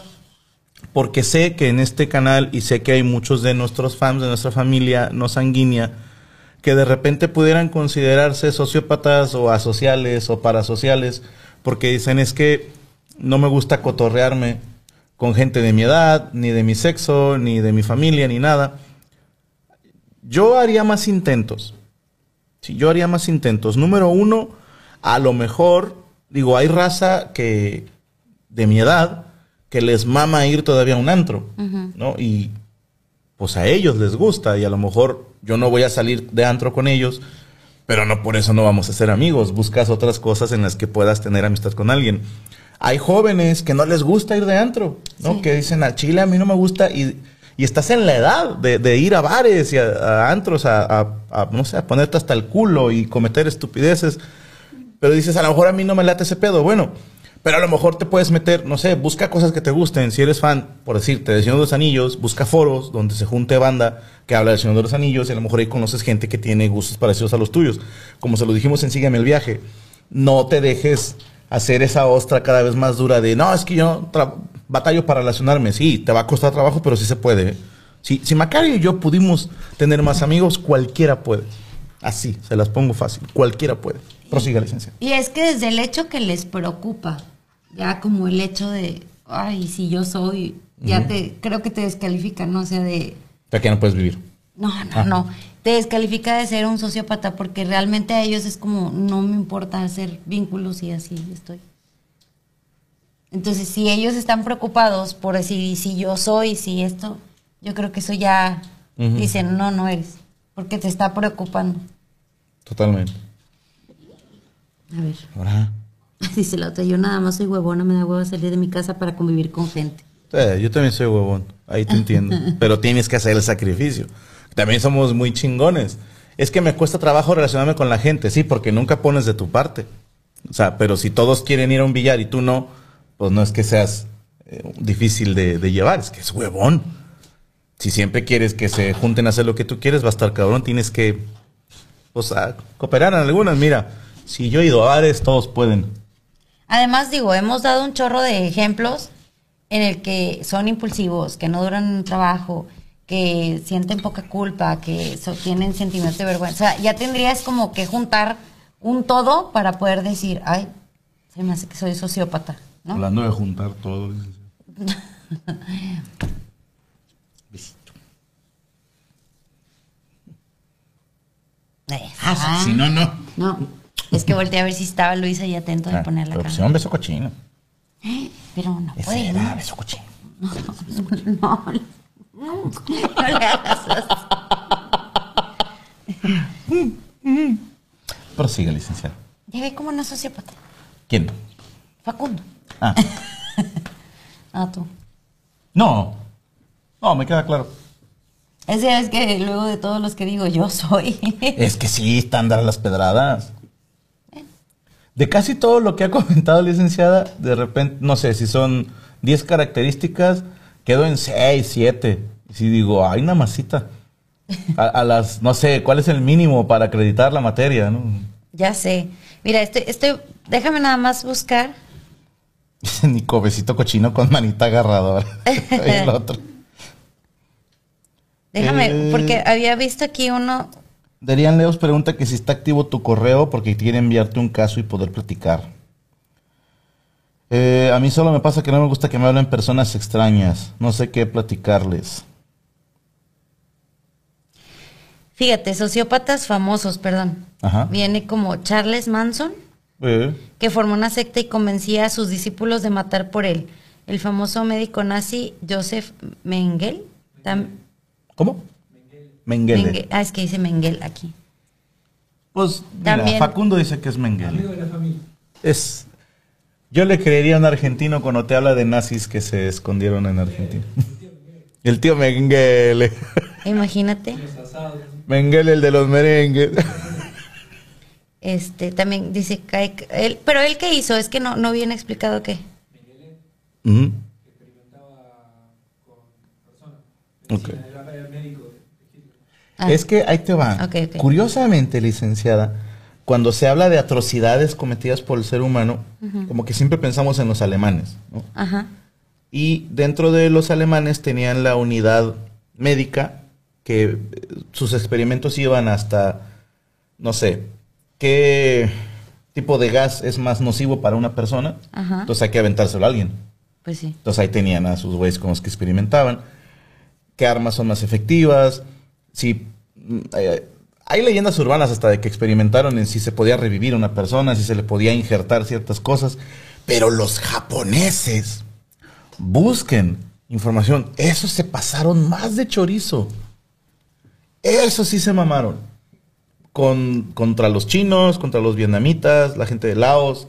porque sé que en este canal y sé que hay muchos de nuestros fans, de nuestra familia no sanguínea, que de repente pudieran considerarse sociópatas o asociales o parasociales, porque dicen es que no me gusta cotorrearme con gente de mi edad, ni de mi sexo, ni de mi familia, ni nada. Yo haría más intentos. Sí, yo haría más intentos. Número uno, a lo mejor, digo, hay raza que de mi edad que les mama ir todavía a un antro, ¿no? Y pues a ellos les gusta y a lo mejor yo no voy a salir de antro con ellos, pero no por eso no vamos a ser amigos. Buscas otras cosas en las que puedas tener amistad con alguien. Hay jóvenes que no les gusta ir de antro, ¿no? Sí. Que dicen, a Chile a mí no me gusta y, y estás en la edad de, ir a bares y a, antros a, no sé, a ponerte hasta el culo y cometer estupideces. Pero dices, a lo mejor a mí no me late ese pedo. Bueno, pero a lo mejor te puedes meter, no sé, busca cosas que te gusten. Si eres fan, por decirte, de Señor de los Anillos, busca foros donde se junte banda que habla del Señor de los Anillos y a lo mejor ahí conoces gente que tiene gustos parecidos a los tuyos. Como se lo dijimos en Sígueme el viaje, no te dejes hacer esa ostra cada vez más dura de, no, es que yo batallo para relacionarme. Sí, te va a costar trabajo, pero sí se puede. Si, si Macario y yo pudimos tener más amigos, cualquiera puede. Así, se las pongo fácil. Cualquiera puede. Prosiga, licencia. Y es que desde el hecho que les preocupa, ya como el hecho de, ay, si yo soy, ya te, creo que te descalifica, ¿no? O sea, de, Ya que no puedes vivir. no, no, Ah. no, te descalifica de ser un sociópata porque realmente a ellos es como, no me importa hacer vínculos y así estoy. Entonces, si ellos están preocupados por decir, "Y si yo soy, si esto, yo creo que eso ya dicen, no, no eres, porque te está preocupando. Totalmente. A ver. Ahora. (laughs) Dice la otra, yo nada más soy huevona, me da huevo salir de mi casa para convivir con gente. Sí, yo también soy huevón. Ahí te entiendo. (laughs) Pero tienes que hacer el sacrificio. También somos muy chingones. Es que me cuesta trabajo relacionarme con la gente, sí, porque nunca pones de tu parte. O sea, pero si todos quieren ir a un billar y tú no, pues no es que seas eh, difícil de, llevar, es que es huevón. Si siempre quieres que se junten a hacer lo que tú quieres, va a estar cabrón. Tienes que, pues, a cooperar en algunas. Mira, si yo he ido a bares, todos pueden. Además, digo, hemos dado un chorro de ejemplos en el que son impulsivos, que no duran un trabajo, que sienten poca culpa, que tienen sentimientos de vergüenza. O sea, ya tendrías como que juntar un todo para poder decir, ay, se me hace que soy sociópata, ¿no? Hablando de juntar todo. (laughs) Ah, Si no, no. no, es que volteé a ver si estaba Luisa y atento de poner la pues, un beso cochino. (gasps) Pero no Ese puede, era (laughs) ¿no? beso cochino. No, no le hagas así. (laughs) Prosiga, licenciado. Ya ve como una sociópata. ¿Quién? Facundo. Ah, (laughs) Ah, tú. no. No, me queda claro. Ese es que luego de todos los que digo, yo soy. (laughs) Es que sí, están dadas las pedradas. De casi todo lo que ha comentado la licenciada, de repente, no sé, si son 10 características, quedo en 6, 7. Y si digo, ay, una masita. A, a las, no sé, ¿cuál es el mínimo para acreditar la materia? ¿no? ya sé. Mira, este, este, déjame nada más buscar. (laughs) Nico, besito cochino con manita agarradora. (laughs) (laughs) el otro. Déjame, Eh. porque había visto aquí uno. Darían Leos pregunta que si está activo tu correo porque quiere enviarte un caso y poder platicar. Eh, a mí solo me pasa que no me gusta que me hablen personas extrañas. No sé qué platicarles. Fíjate, sociópatas famosos, perdón. Ajá. Viene como Charles Manson, Eh, que formó una secta y convencía a sus discípulos de matar por él. El famoso médico nazi Joseph Mengele. tam- ¿Cómo? Mengele. Mengele- Ah, es que dice Mengele aquí. Pues mira, También- Facundo dice que es Mengele. Amigo de la familia. Es. Yo le creería a un argentino cuando te habla de nazis que se escondieron en Argentina. El tío (laughs) Mengele. Imagínate. Mengele, el de los merengues. (laughs) Este, también dice que él, pero él qué hizo, es que no, no viene explicado qué. Ujú. experimentaba con personas. Era médico. Ah, Es que ahí te va. Curiosamente, licenciada, cuando se habla de atrocidades cometidas por el ser humano, como que siempre pensamos en los alemanes. ¿no? Ajá. Y dentro de los alemanes tenían la unidad médica que eh, sus experimentos iban hasta, no sé, qué tipo de gas es más nocivo para una persona. Ajá. Entonces hay que aventárselo a alguien. Pues sí. Entonces ahí tenían a sus güeyes con los que experimentaban. ¿Qué armas son más efectivas? Si, mm, eh, hay leyendas urbanas hasta de que experimentaron en si se podía revivir una persona, si se le podía injertar ciertas cosas. Pero los japoneses busquen información. Esos se pasaron más de chorizo. Eso sí se mamaron. Con, contra los chinos, contra los vietnamitas, la gente de Laos.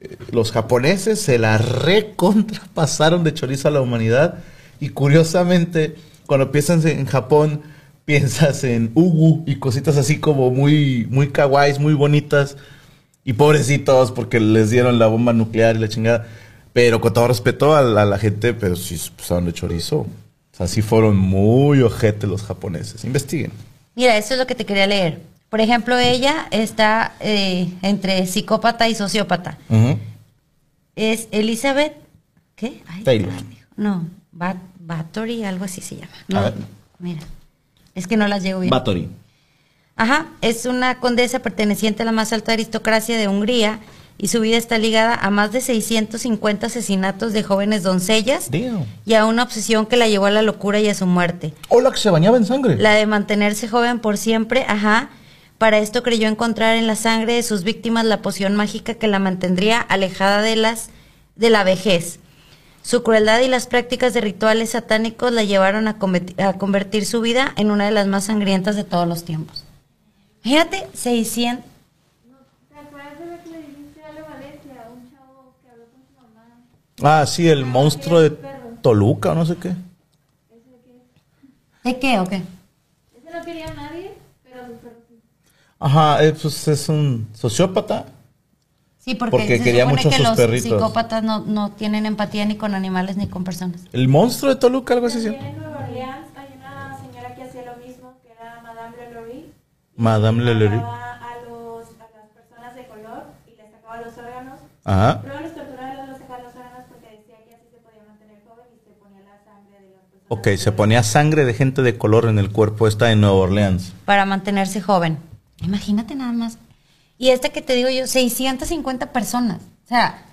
Eh, Los japoneses se la recontrapasaron de chorizo a la humanidad. Y curiosamente, cuando piensas en Japón, (laughs) piensas en Ugu y cositas así como muy, muy kawaiis, muy bonitas. Y pobrecitos porque les dieron la bomba nuclear y la chingada. Pero con todo respeto a la, gente, pero sí son de chorizo. O fueron muy ojete los japoneses. Investiguen. Mira, eso es lo que te quería leer. Por ejemplo, ella está eh, entre psicópata y sociópata. Ujú. Es Elizabeth, ¿qué? Ay, Taylor. ay, no, Bat Bathory, algo así se llama. A No, ver. mira, es que no las llevo bien. Bathory. Ajá, es una condesa perteneciente a la más alta aristocracia de Hungría y su vida está ligada a más de 650 asesinatos de jóvenes doncellas Damn. y a una obsesión que la llevó a la locura y a su muerte. Hola, que se bañaba en sangre. La de mantenerse joven por siempre, ajá. Para esto creyó encontrar en la sangre de sus víctimas la poción mágica que la mantendría alejada de las de la vejez. Su crueldad y las prácticas de rituales satánicos la llevaron a, converti- a convertir su vida en una de las más sangrientas de todos los tiempos. Imagínate, 600. ¿Te acuerdas de lo que le dijiste a Ale Valencia, un chavo que habló con su mamá? Ah, sí, el monstruo de Toluca o no sé qué. ¿De qué o qué? Ese no quería a nadie, pero sus perros sí. Ajá, eh, pues es un sociópata. Sí, porque, Porque se quería supone mucho que sus los perritos. psicópatas no, no tienen empatía ni con animales ni con personas. El monstruo de Toluca, algo así. llama. en Nueva Orleans hay una señora que hacía lo mismo, que era Madame Lelory. Madame Lelory. A, los, a las personas de color y les sacaba los órganos. Ajá. Luego los torturaba y luego les sacaba los órganos porque decía que así se podía mantener joven y se ponía la sangre de las personas. Ok, se ponía sangre de gente de color en el cuerpo. Está en Nueva Orleans. para mantenerse joven. Imagínate nada más. Y este que te digo yo, 650 personas. O sea,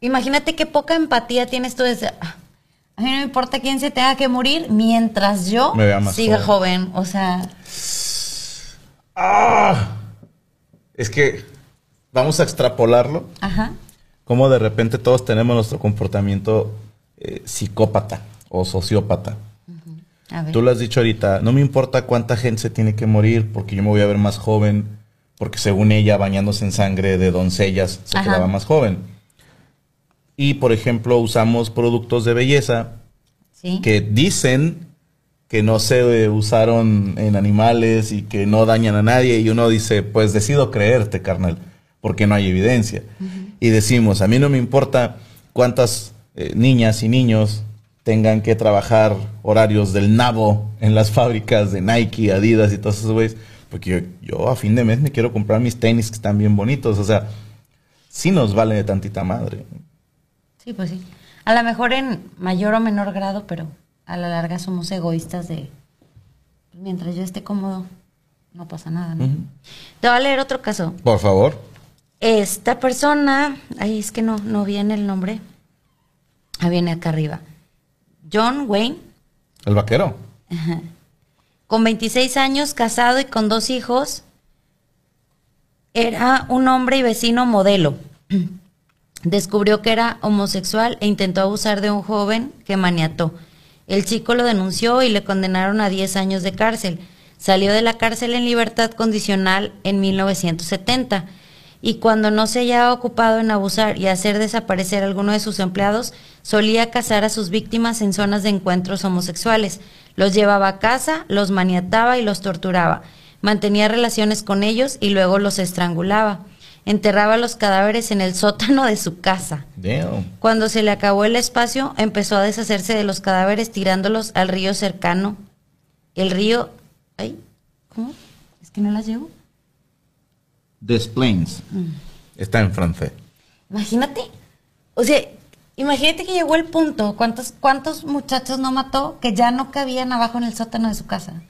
imagínate qué poca empatía tienes tú. de, "Ah, a mí no me importa quién se tenga que morir mientras yo siga joven". joven. O sea, ¡Ah! Es que vamos a extrapolarlo. ajá. Como de repente todos tenemos nuestro comportamiento eh, psicópata o sociópata. Tú lo has dicho ahorita, no me importa cuánta gente se tiene que morir porque yo me voy a ver más joven, porque según ella, bañándose en sangre de doncellas, se Ajá. quedaba más joven. Y, por ejemplo, usamos productos de belleza Sí. que dicen que no se eh, usaron en animales y que no dañan a nadie y uno dice, pues decido creerte, carnal, porque no hay evidencia. Y decimos, a mí no me importa cuántas eh, niñas y niños tengan que trabajar horarios del nabo en las fábricas de Nike, Adidas y todos esos güeyes, porque yo, yo a fin de mes me quiero comprar mis tenis que están bien bonitos, o sea, sí nos vale de tantita madre. Sí, pues sí. A lo mejor en mayor o menor grado, pero a la larga somos egoístas de pues, mientras yo esté cómodo, no pasa nada, ¿no? Te voy a leer otro caso. Por favor. Esta persona, ahí es que no, no viene el nombre. Ah, viene acá arriba. John Wayne, El vaquero. con 26 años, casado y con dos hijos, era un hombre y vecino modelo. (clears throat) Descubrió que era homosexual e intentó abusar de un joven que maniató. El chico lo denunció y le condenaron a 10 años de cárcel. Salió de la cárcel en libertad condicional en 1970 y cuando no se hallaba ocupado en abusar y hacer desaparecer a alguno de sus empleados, solía cazar a sus víctimas en zonas de encuentros homosexuales. Los llevaba a casa, los maniataba y los torturaba. Mantenía relaciones con ellos y luego los estrangulaba. Enterraba los cadáveres en el sótano de su casa. Damn. Cuando se le acabó el espacio, empezó a deshacerse de los cadáveres tirándolos al río cercano. El río... ¿Ay? ¿Cómo? Es que no las llevo. Des Plains. Está en francés. Imagínate. O sea, imagínate que llegó el punto. ¿Cuántos, ¿Cuántos muchachos no mató que ya no cabían abajo en el sótano de su casa?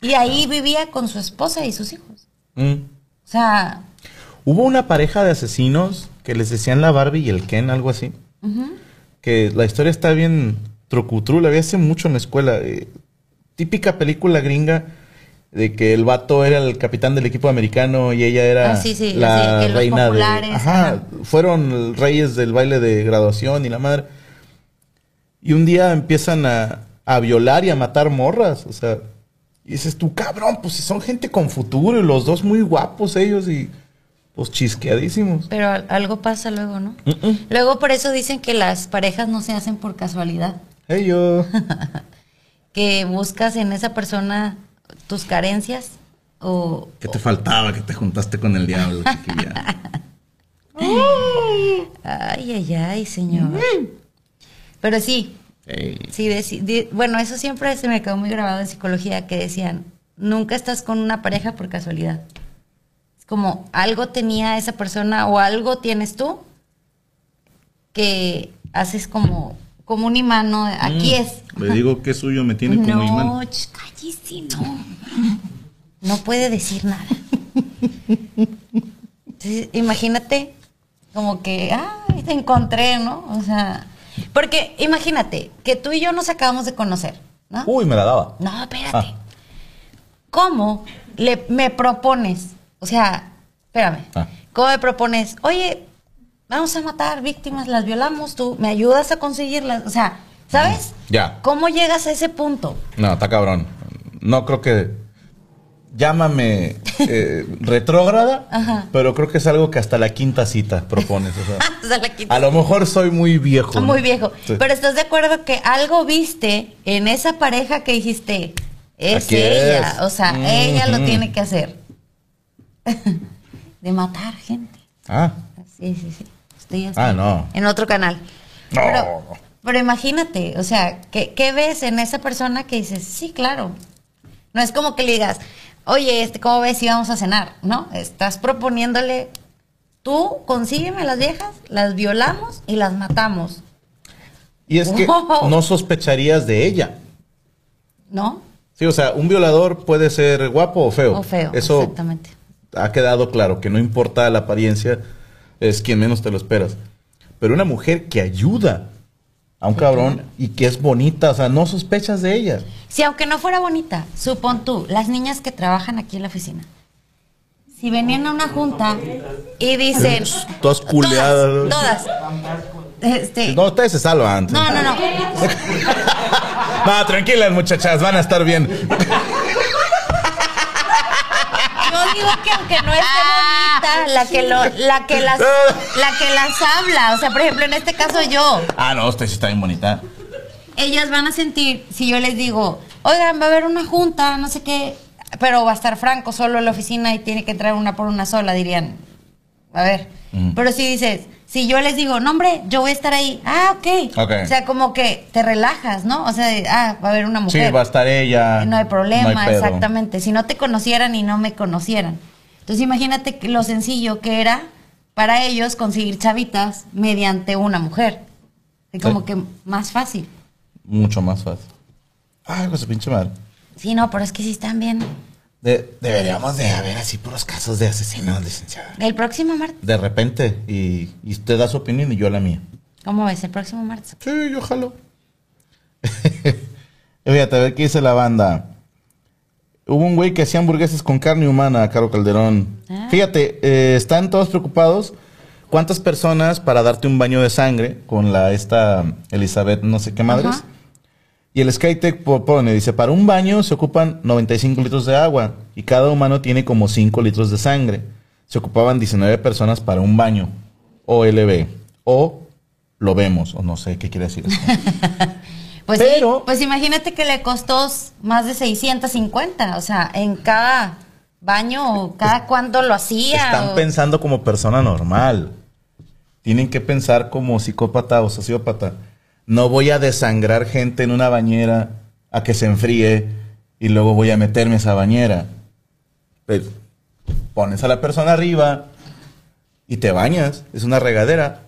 Y ahí vivía con su esposa y sus hijos. Mm. O sea, Hubo una pareja de asesinos que les decían la Barbie y el Ken, algo así. Que la historia está bien trucutru, la vi hace mucho en la escuela. eh, típica película gringa de que el vato era el capitán del equipo americano y ella era Ah, sí, sí, la los reina de... Ajá, ajá. fueron reyes del baile de graduación y la madre. Y un día empiezan a, a violar y a matar morras, o sea, Y dices tú, cabrón, pues si son gente con futuro y los dos muy guapos ellos y pues chisqueadísimos. Pero al- algo pasa luego, ¿no? Luego por eso dicen que las parejas no se hacen por casualidad. Hey, yo. (laughs) Que buscas en esa persona tus carencias o... ¿Qué te faltaba? Que te juntaste con el diablo, chiquilla. (laughs) Ay, ay, ay, señor. Pero sí, sí, bueno, eso siempre se me quedó muy grabado en psicología, que decían, nunca estás con una pareja por casualidad. Es como algo tenía esa persona o algo tienes tú que haces como, como un imán, ¿no? Aquí es. Le digo que es suyo, me tiene como no, imán. ch, cállese, no. No puede decir nada. Entonces, imagínate, como que, ay, te encontré, ¿no? O sea, porque imagínate que tú y yo nos acabamos de conocer, ¿no? Uy, me la daba. No, espérate. Ah. ¿Cómo le, me propones? O sea, espérame. Ah. ¿Cómo me propones? Oye, vamos a matar víctimas, las violamos, tú me ayudas a conseguirlas. O sea, ¿sabes? Ya. ¿Cómo llegas a ese punto? No, está cabrón. No creo que. Llámame (laughs) eh, retrógrada, Ajá. pero creo que es algo que hasta la quinta cita propones. o sea. (laughs) La a lo mejor soy muy viejo. ¿no? Muy viejo. Sí. Pero ¿estás de acuerdo que algo viste en esa pareja que dijiste, es Aquí ella? es. O sea, ella lo Ujú. tiene que hacer. (laughs) de matar gente. Ah, Sí, sí, sí. Ah, no. En otro canal. No. Pero, pero imagínate, o sea, ¿qué, ¿qué ves en esa persona que dices, sí, claro? No es como que le digas, oye, este, ¿cómo ves si vamos a cenar? No, estás proponiéndole, tú consígueme a las viejas, las violamos y las matamos, y es que no sospecharías de ella. ¿no? Sí, o sea, un violador puede ser guapo o feo. O feo, Eso exactamente. ha quedado claro, que no importa la apariencia, es quien menos te lo esperas. Pero una mujer que ayuda a un cabrón y que es bonita, o sea, no sospechas de ella. Si aunque no fuera bonita, supón tú, las niñas que trabajan aquí en la oficina, si venían a una junta y dicen... Todas culeadas. Todas. todas. Este, No, ustedes se salvan. no, no, no. (laughs) No, tranquilas, muchachas, van a estar bien. Digo que aunque no esté bonita, la que lo, la que las, (laughs) la que las habla, o sea, por ejemplo, en este caso yo, Ah, no, usted sí está bien bonita. ellas van a sentir, si yo les digo, oigan, va a haber una junta, no sé qué, pero va a estar Franco solo en la oficina y tiene que entrar una por una sola, dirían, a ver. Pero si dices, si yo les digo, no, hombre, yo voy a estar ahí, ah, ok. Ok. O sea, como que te relajas, ¿no? O sea, ah, va a haber una Sí, mujer. va a estar ella. No hay problema, no hay pedo. exactamente. Si no te conocieran y no me conocieran. Entonces imagínate lo sencillo que era para ellos conseguir chavitas mediante una mujer. Y como Sí. que más fácil. Mucho más fácil. Ay, pues pinche madre. Sí, no, pero es que sí están bien. De- deberíamos de haber así puros casos de asesinos, licenciada. El próximo martes. De repente, y, y usted da su opinión y yo la mía. ¿Cómo ves? El próximo martes. Sí, yo jalo. (laughs) Fíjate, a ver qué dice la banda. Hubo un güey que hacía hamburguesas con carne humana, Caro Calderón. Ah. Fíjate, eh, están todos preocupados. ¿Cuántas personas para darte un baño de sangre con la esta Elizabeth no sé qué madres? Ajá. Y el SkyTech po- pone, dice, para un baño se ocupan 95 litros de agua y cada humano tiene como 5 litros de sangre. Se ocupaban 19 personas para un baño. OLB. O lo vemos, o no sé qué quiere decir eso. (laughs) Pues Pero- sí, pues imagínate que le costó más de 650. O sea, en cada baño, o cada cuánto lo hacía. Están o- pensando como persona normal. Tienen que pensar como psicópata o sociópata. No voy a desangrar gente en una bañera a que se enfríe y luego voy a meterme a esa bañera. Pues, pones a la persona arriba y te bañas. Es una regadera.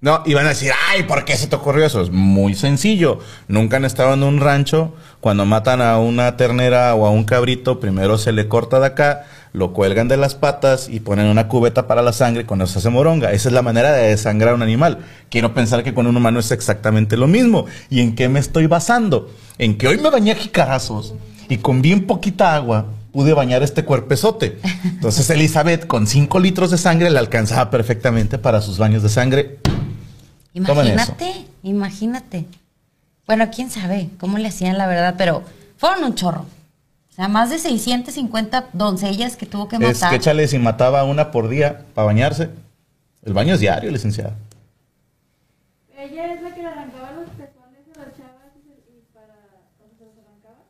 No, y van a decir, ay, ¿por qué se te ocurrió eso? Es muy sencillo. Nunca han estado en un rancho. Cuando matan a una ternera o a un cabrito, primero se le corta de acá, lo cuelgan de las patas y ponen una cubeta para la sangre eso se hace moronga. Esa es la manera de desangrar a un animal. Quiero pensar que con un humano es exactamente lo mismo. ¿Y en qué me estoy basando? En que hoy me bañé a jicarazos y con bien poquita agua pude bañar este cuerpezote. Entonces (laughs) Elizabeth con 5 litros de sangre le alcanzaba perfectamente para sus baños de sangre. Imagínate. Imagínate. Bueno, quién sabe cómo le hacían la verdad, pero fueron un chorro. O sea, más de 650 doncellas que tuvo que Es matar. que échale si mataba una por día para bañarse. El baño es diario, licenciada. Ella es la que le arrancaba los pezones a las chavas y para... o sea, se los arrancaba.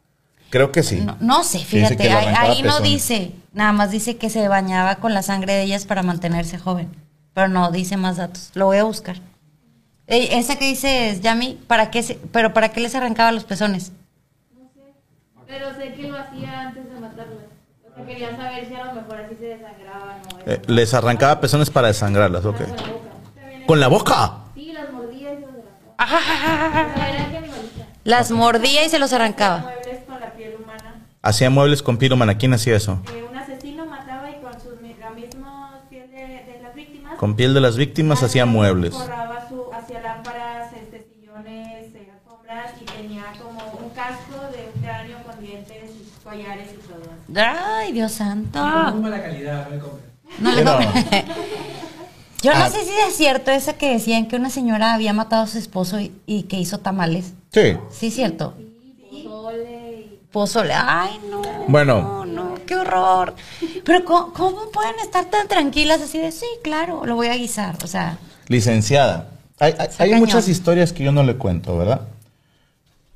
Creo que sí. No, no sé, fíjate, ahí, no dice, nada más dice que se bañaba con la sangre de ellas para mantenerse joven, pero no dice más datos. Lo voy a buscar. Ey, esa que dices, Yami, ¿para qué se- pero para qué les arrancaba los pezones? Pero sé que lo hacía antes de matarlas. O sea, quería saber si a lo mejor así se desangraban o Eh, les arrancaba pezones para desangrarlas, ok. con la boca. ¿Con la boca? Sí, las mordía y se los arrancaba. Ah, las mordía y se los arrancaba. Muebles con la piel humana. Hacía muebles con piromana. ¿Quién hacía eso? Eh, un asesino mataba y con sus, mi- la misma piel de, de las víctimas. Con piel de las víctimas hacía muebles. Forraba su, hacía lámparas, este, sillones, eh, alfombras y tenía como un casco de un cráneo con dientes y collares y todo. Ay, Dios santo. Muy mala calidad, no le compren. No le compre. (laughs) Yo no Ah. sé si es cierto eso que decían que una señora había matado a su esposo y, y que hizo tamales. Sí. Sí, es cierto. Pozole Pozole. Ay, no. Bueno. No, no, qué horror. Pero ¿cómo, cómo pueden estar tan tranquilas así de, sí, claro, lo voy a guisar? O sea, Licenciada. Hay, muchas historias que yo no le cuento, ¿verdad?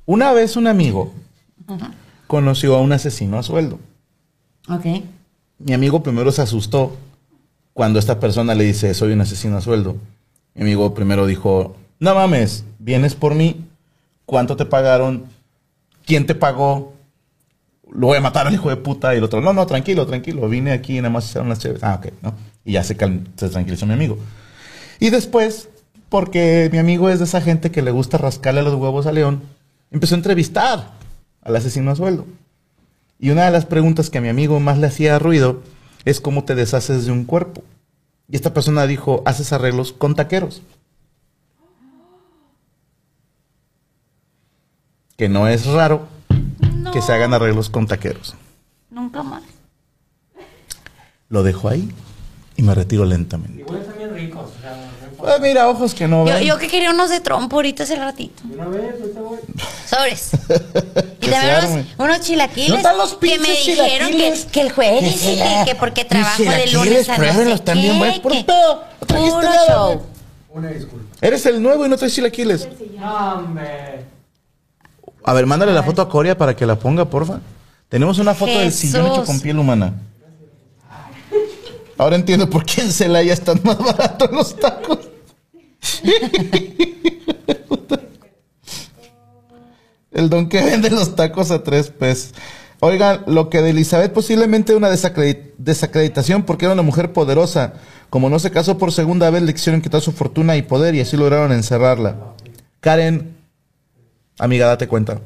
Una vez un amigo conoció a un asesino a sueldo. ok. Mi amigo primero se asustó cuando esta persona le dice, soy un asesino a sueldo. Mi amigo primero dijo, no mames, vienes por mí, ¿cuánto te pagaron? ¿Quién te pagó? Lo voy a matar al hijo de puta. Y el otro, no, no, tranquilo, tranquilo, vine aquí nada más a hacer unas chéveres. Ah, ok, ¿no? Y ya se, cal- se tranquilizó mi amigo. Y después, porque mi amigo es de esa gente que le gusta rascarle los huevos a León, empezó a entrevistar al asesino a sueldo. Y una de las preguntas que a mi amigo más le hacía ruido es cómo te deshaces de un cuerpo. Y esta persona dijo, haces arreglos con taqueros. Que no es raro No, que se hagan arreglos con taqueros. Nunca más. Lo dejo ahí y me retiro lentamente. Igual están bien ricos. O sea, no importa. Pues mira, ojos que no Yo, ven. yo que quería unos de trompo ahorita hace ratito. Una vez, ahorita voy. Sobres. (laughs) Y también unos, unos chilaquiles. ¿No están los que me dijeron que, el jueves y que, que porque trabajo de lunes a no sé bien qué, buenos. Por que- pedo, Puro nada, show. Una disculpa. Eres el nuevo y no traes chilaquiles. Hombre. A ver, mándale la foto a Coria para que la ponga, porfa. Tenemos una foto del sillón hecho con piel humana. Ahora entiendo por qué en Celaya están más baratos los tacos. (laughs) El don que vende los tacos a tres pesos. Oigan, lo que de Elizabeth posiblemente una desacredi- desacreditación porque era una mujer poderosa. Como no se casó por segunda vez, le quisieron quitar su fortuna y poder y así lograron encerrarla. Karen, amiga, date cuenta.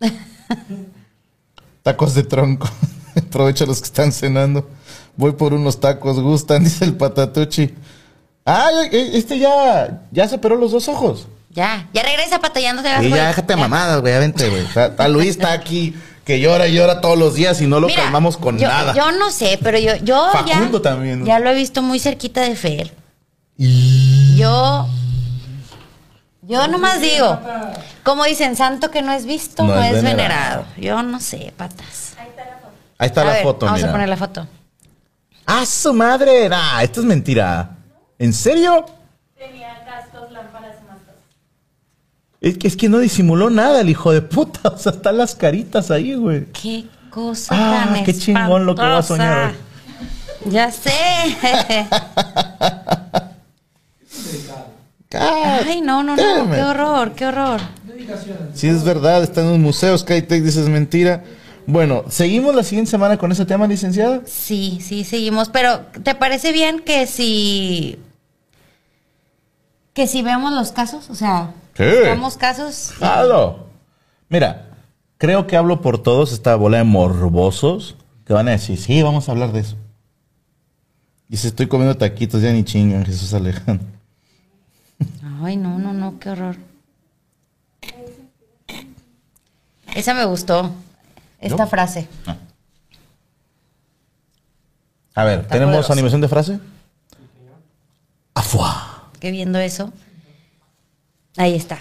(laughs) Tacos de tronco. (laughs) Aprovecha los que están cenando. Voy por unos tacos, gustan, dice el patatuchi. Ah, este ya, ya se operó los dos ojos. Ya, ya regresa patallándote. Y ya déjate mamadas, güey, ya vente, güey. Está Luis está aquí que llora y llora todos los días y no lo Mira, calmamos con yo, nada. Yo no sé, pero yo, yo Facundo ya, también, ¿no? ya lo he visto muy cerquita de Fer. Y- Yo, yo nomás digo, como dicen, santo que no es visto, no, es venerado. Yo no sé, patas. Ahí está A la ver, foto, Vamos mira. a poner la foto. ¡Ah, su madre! Nah, esto es mentira. ¿En serio? tenía cascos, lámparas y cosas. Es que, es que no disimuló nada el hijo de puta. (laughs) O sea, están las caritas ahí, güey. Qué cosa Ah, tan qué chingón lo que voy a soñar. Ya sé. (laughs) Ay, no, no, no. Qué horror, qué horror. Dedicación. Si es verdad, está en los museos. Skytech dice es mentira. Bueno, ¿seguimos la siguiente semana con ese tema, licenciada? Sí, sí, seguimos. Pero, ¿te parece bien que si. que si vemos los casos? O sea, Sí. vemos casos. Claro. Mira, creo que hablo por todos, esta bola de morbosos que van a decir, sí, vamos a hablar de eso. Y si estoy comiendo taquitos, ya ni chingan, Jesús Alejandro. Ay, no, no, no, qué horror. Esa me gustó. Esta ¿Yo? frase. A ver, Está ¿tenemos poderoso. animación de frase? Afuá. Que viendo eso. Ahí está.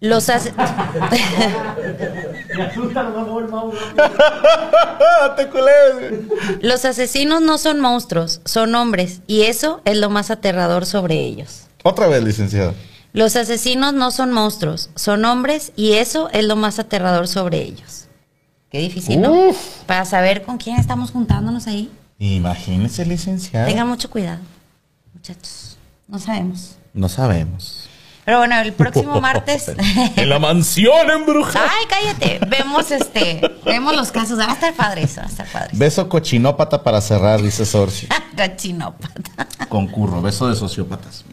Los, (laughs) (laughs) culees. los asesinos no son monstruos, son hombres. Y eso es lo más aterrador sobre ellos. Otra vez, licenciada. Los asesinos no son monstruos, son hombres. Y eso es lo más aterrador sobre ellos. Qué difícil, ¿no? Uf. Para saber con quién estamos juntándonos ahí. Imagínese, licenciada. Tengan mucho cuidado, muchachos. No sabemos. No sabemos. Pero bueno, el próximo (laughs) martes. en la mansión embrujada. Ay, cállate. Vemos este, vemos los casos. Va a estar padre eso, va a estar padre. Beso cochinópata para cerrar, dice Sorsi. (laughs) Cachinópata. Concurro, beso de sociópatas.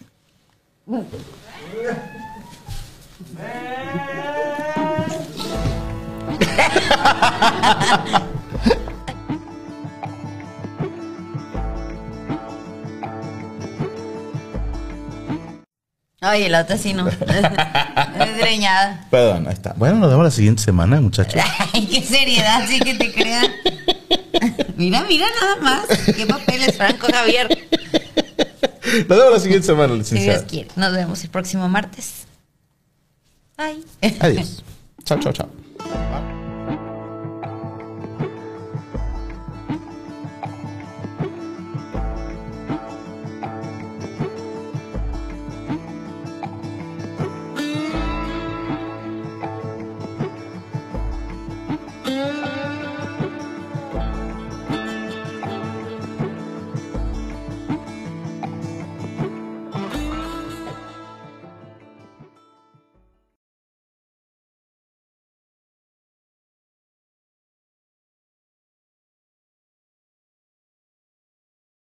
Ay, la otra sí no. Es greñada. Perdón, ahí está. Bueno, nos vemos la siguiente semana, muchachos. Ay, qué seriedad, sí que te crean. Mira, mira nada más. Qué papeles, Franco Javier. Nos vemos la siguiente semana, Si Dios licenciada. quiere. Nos vemos el próximo martes. Bye. Adiós. Chao, chao, chao.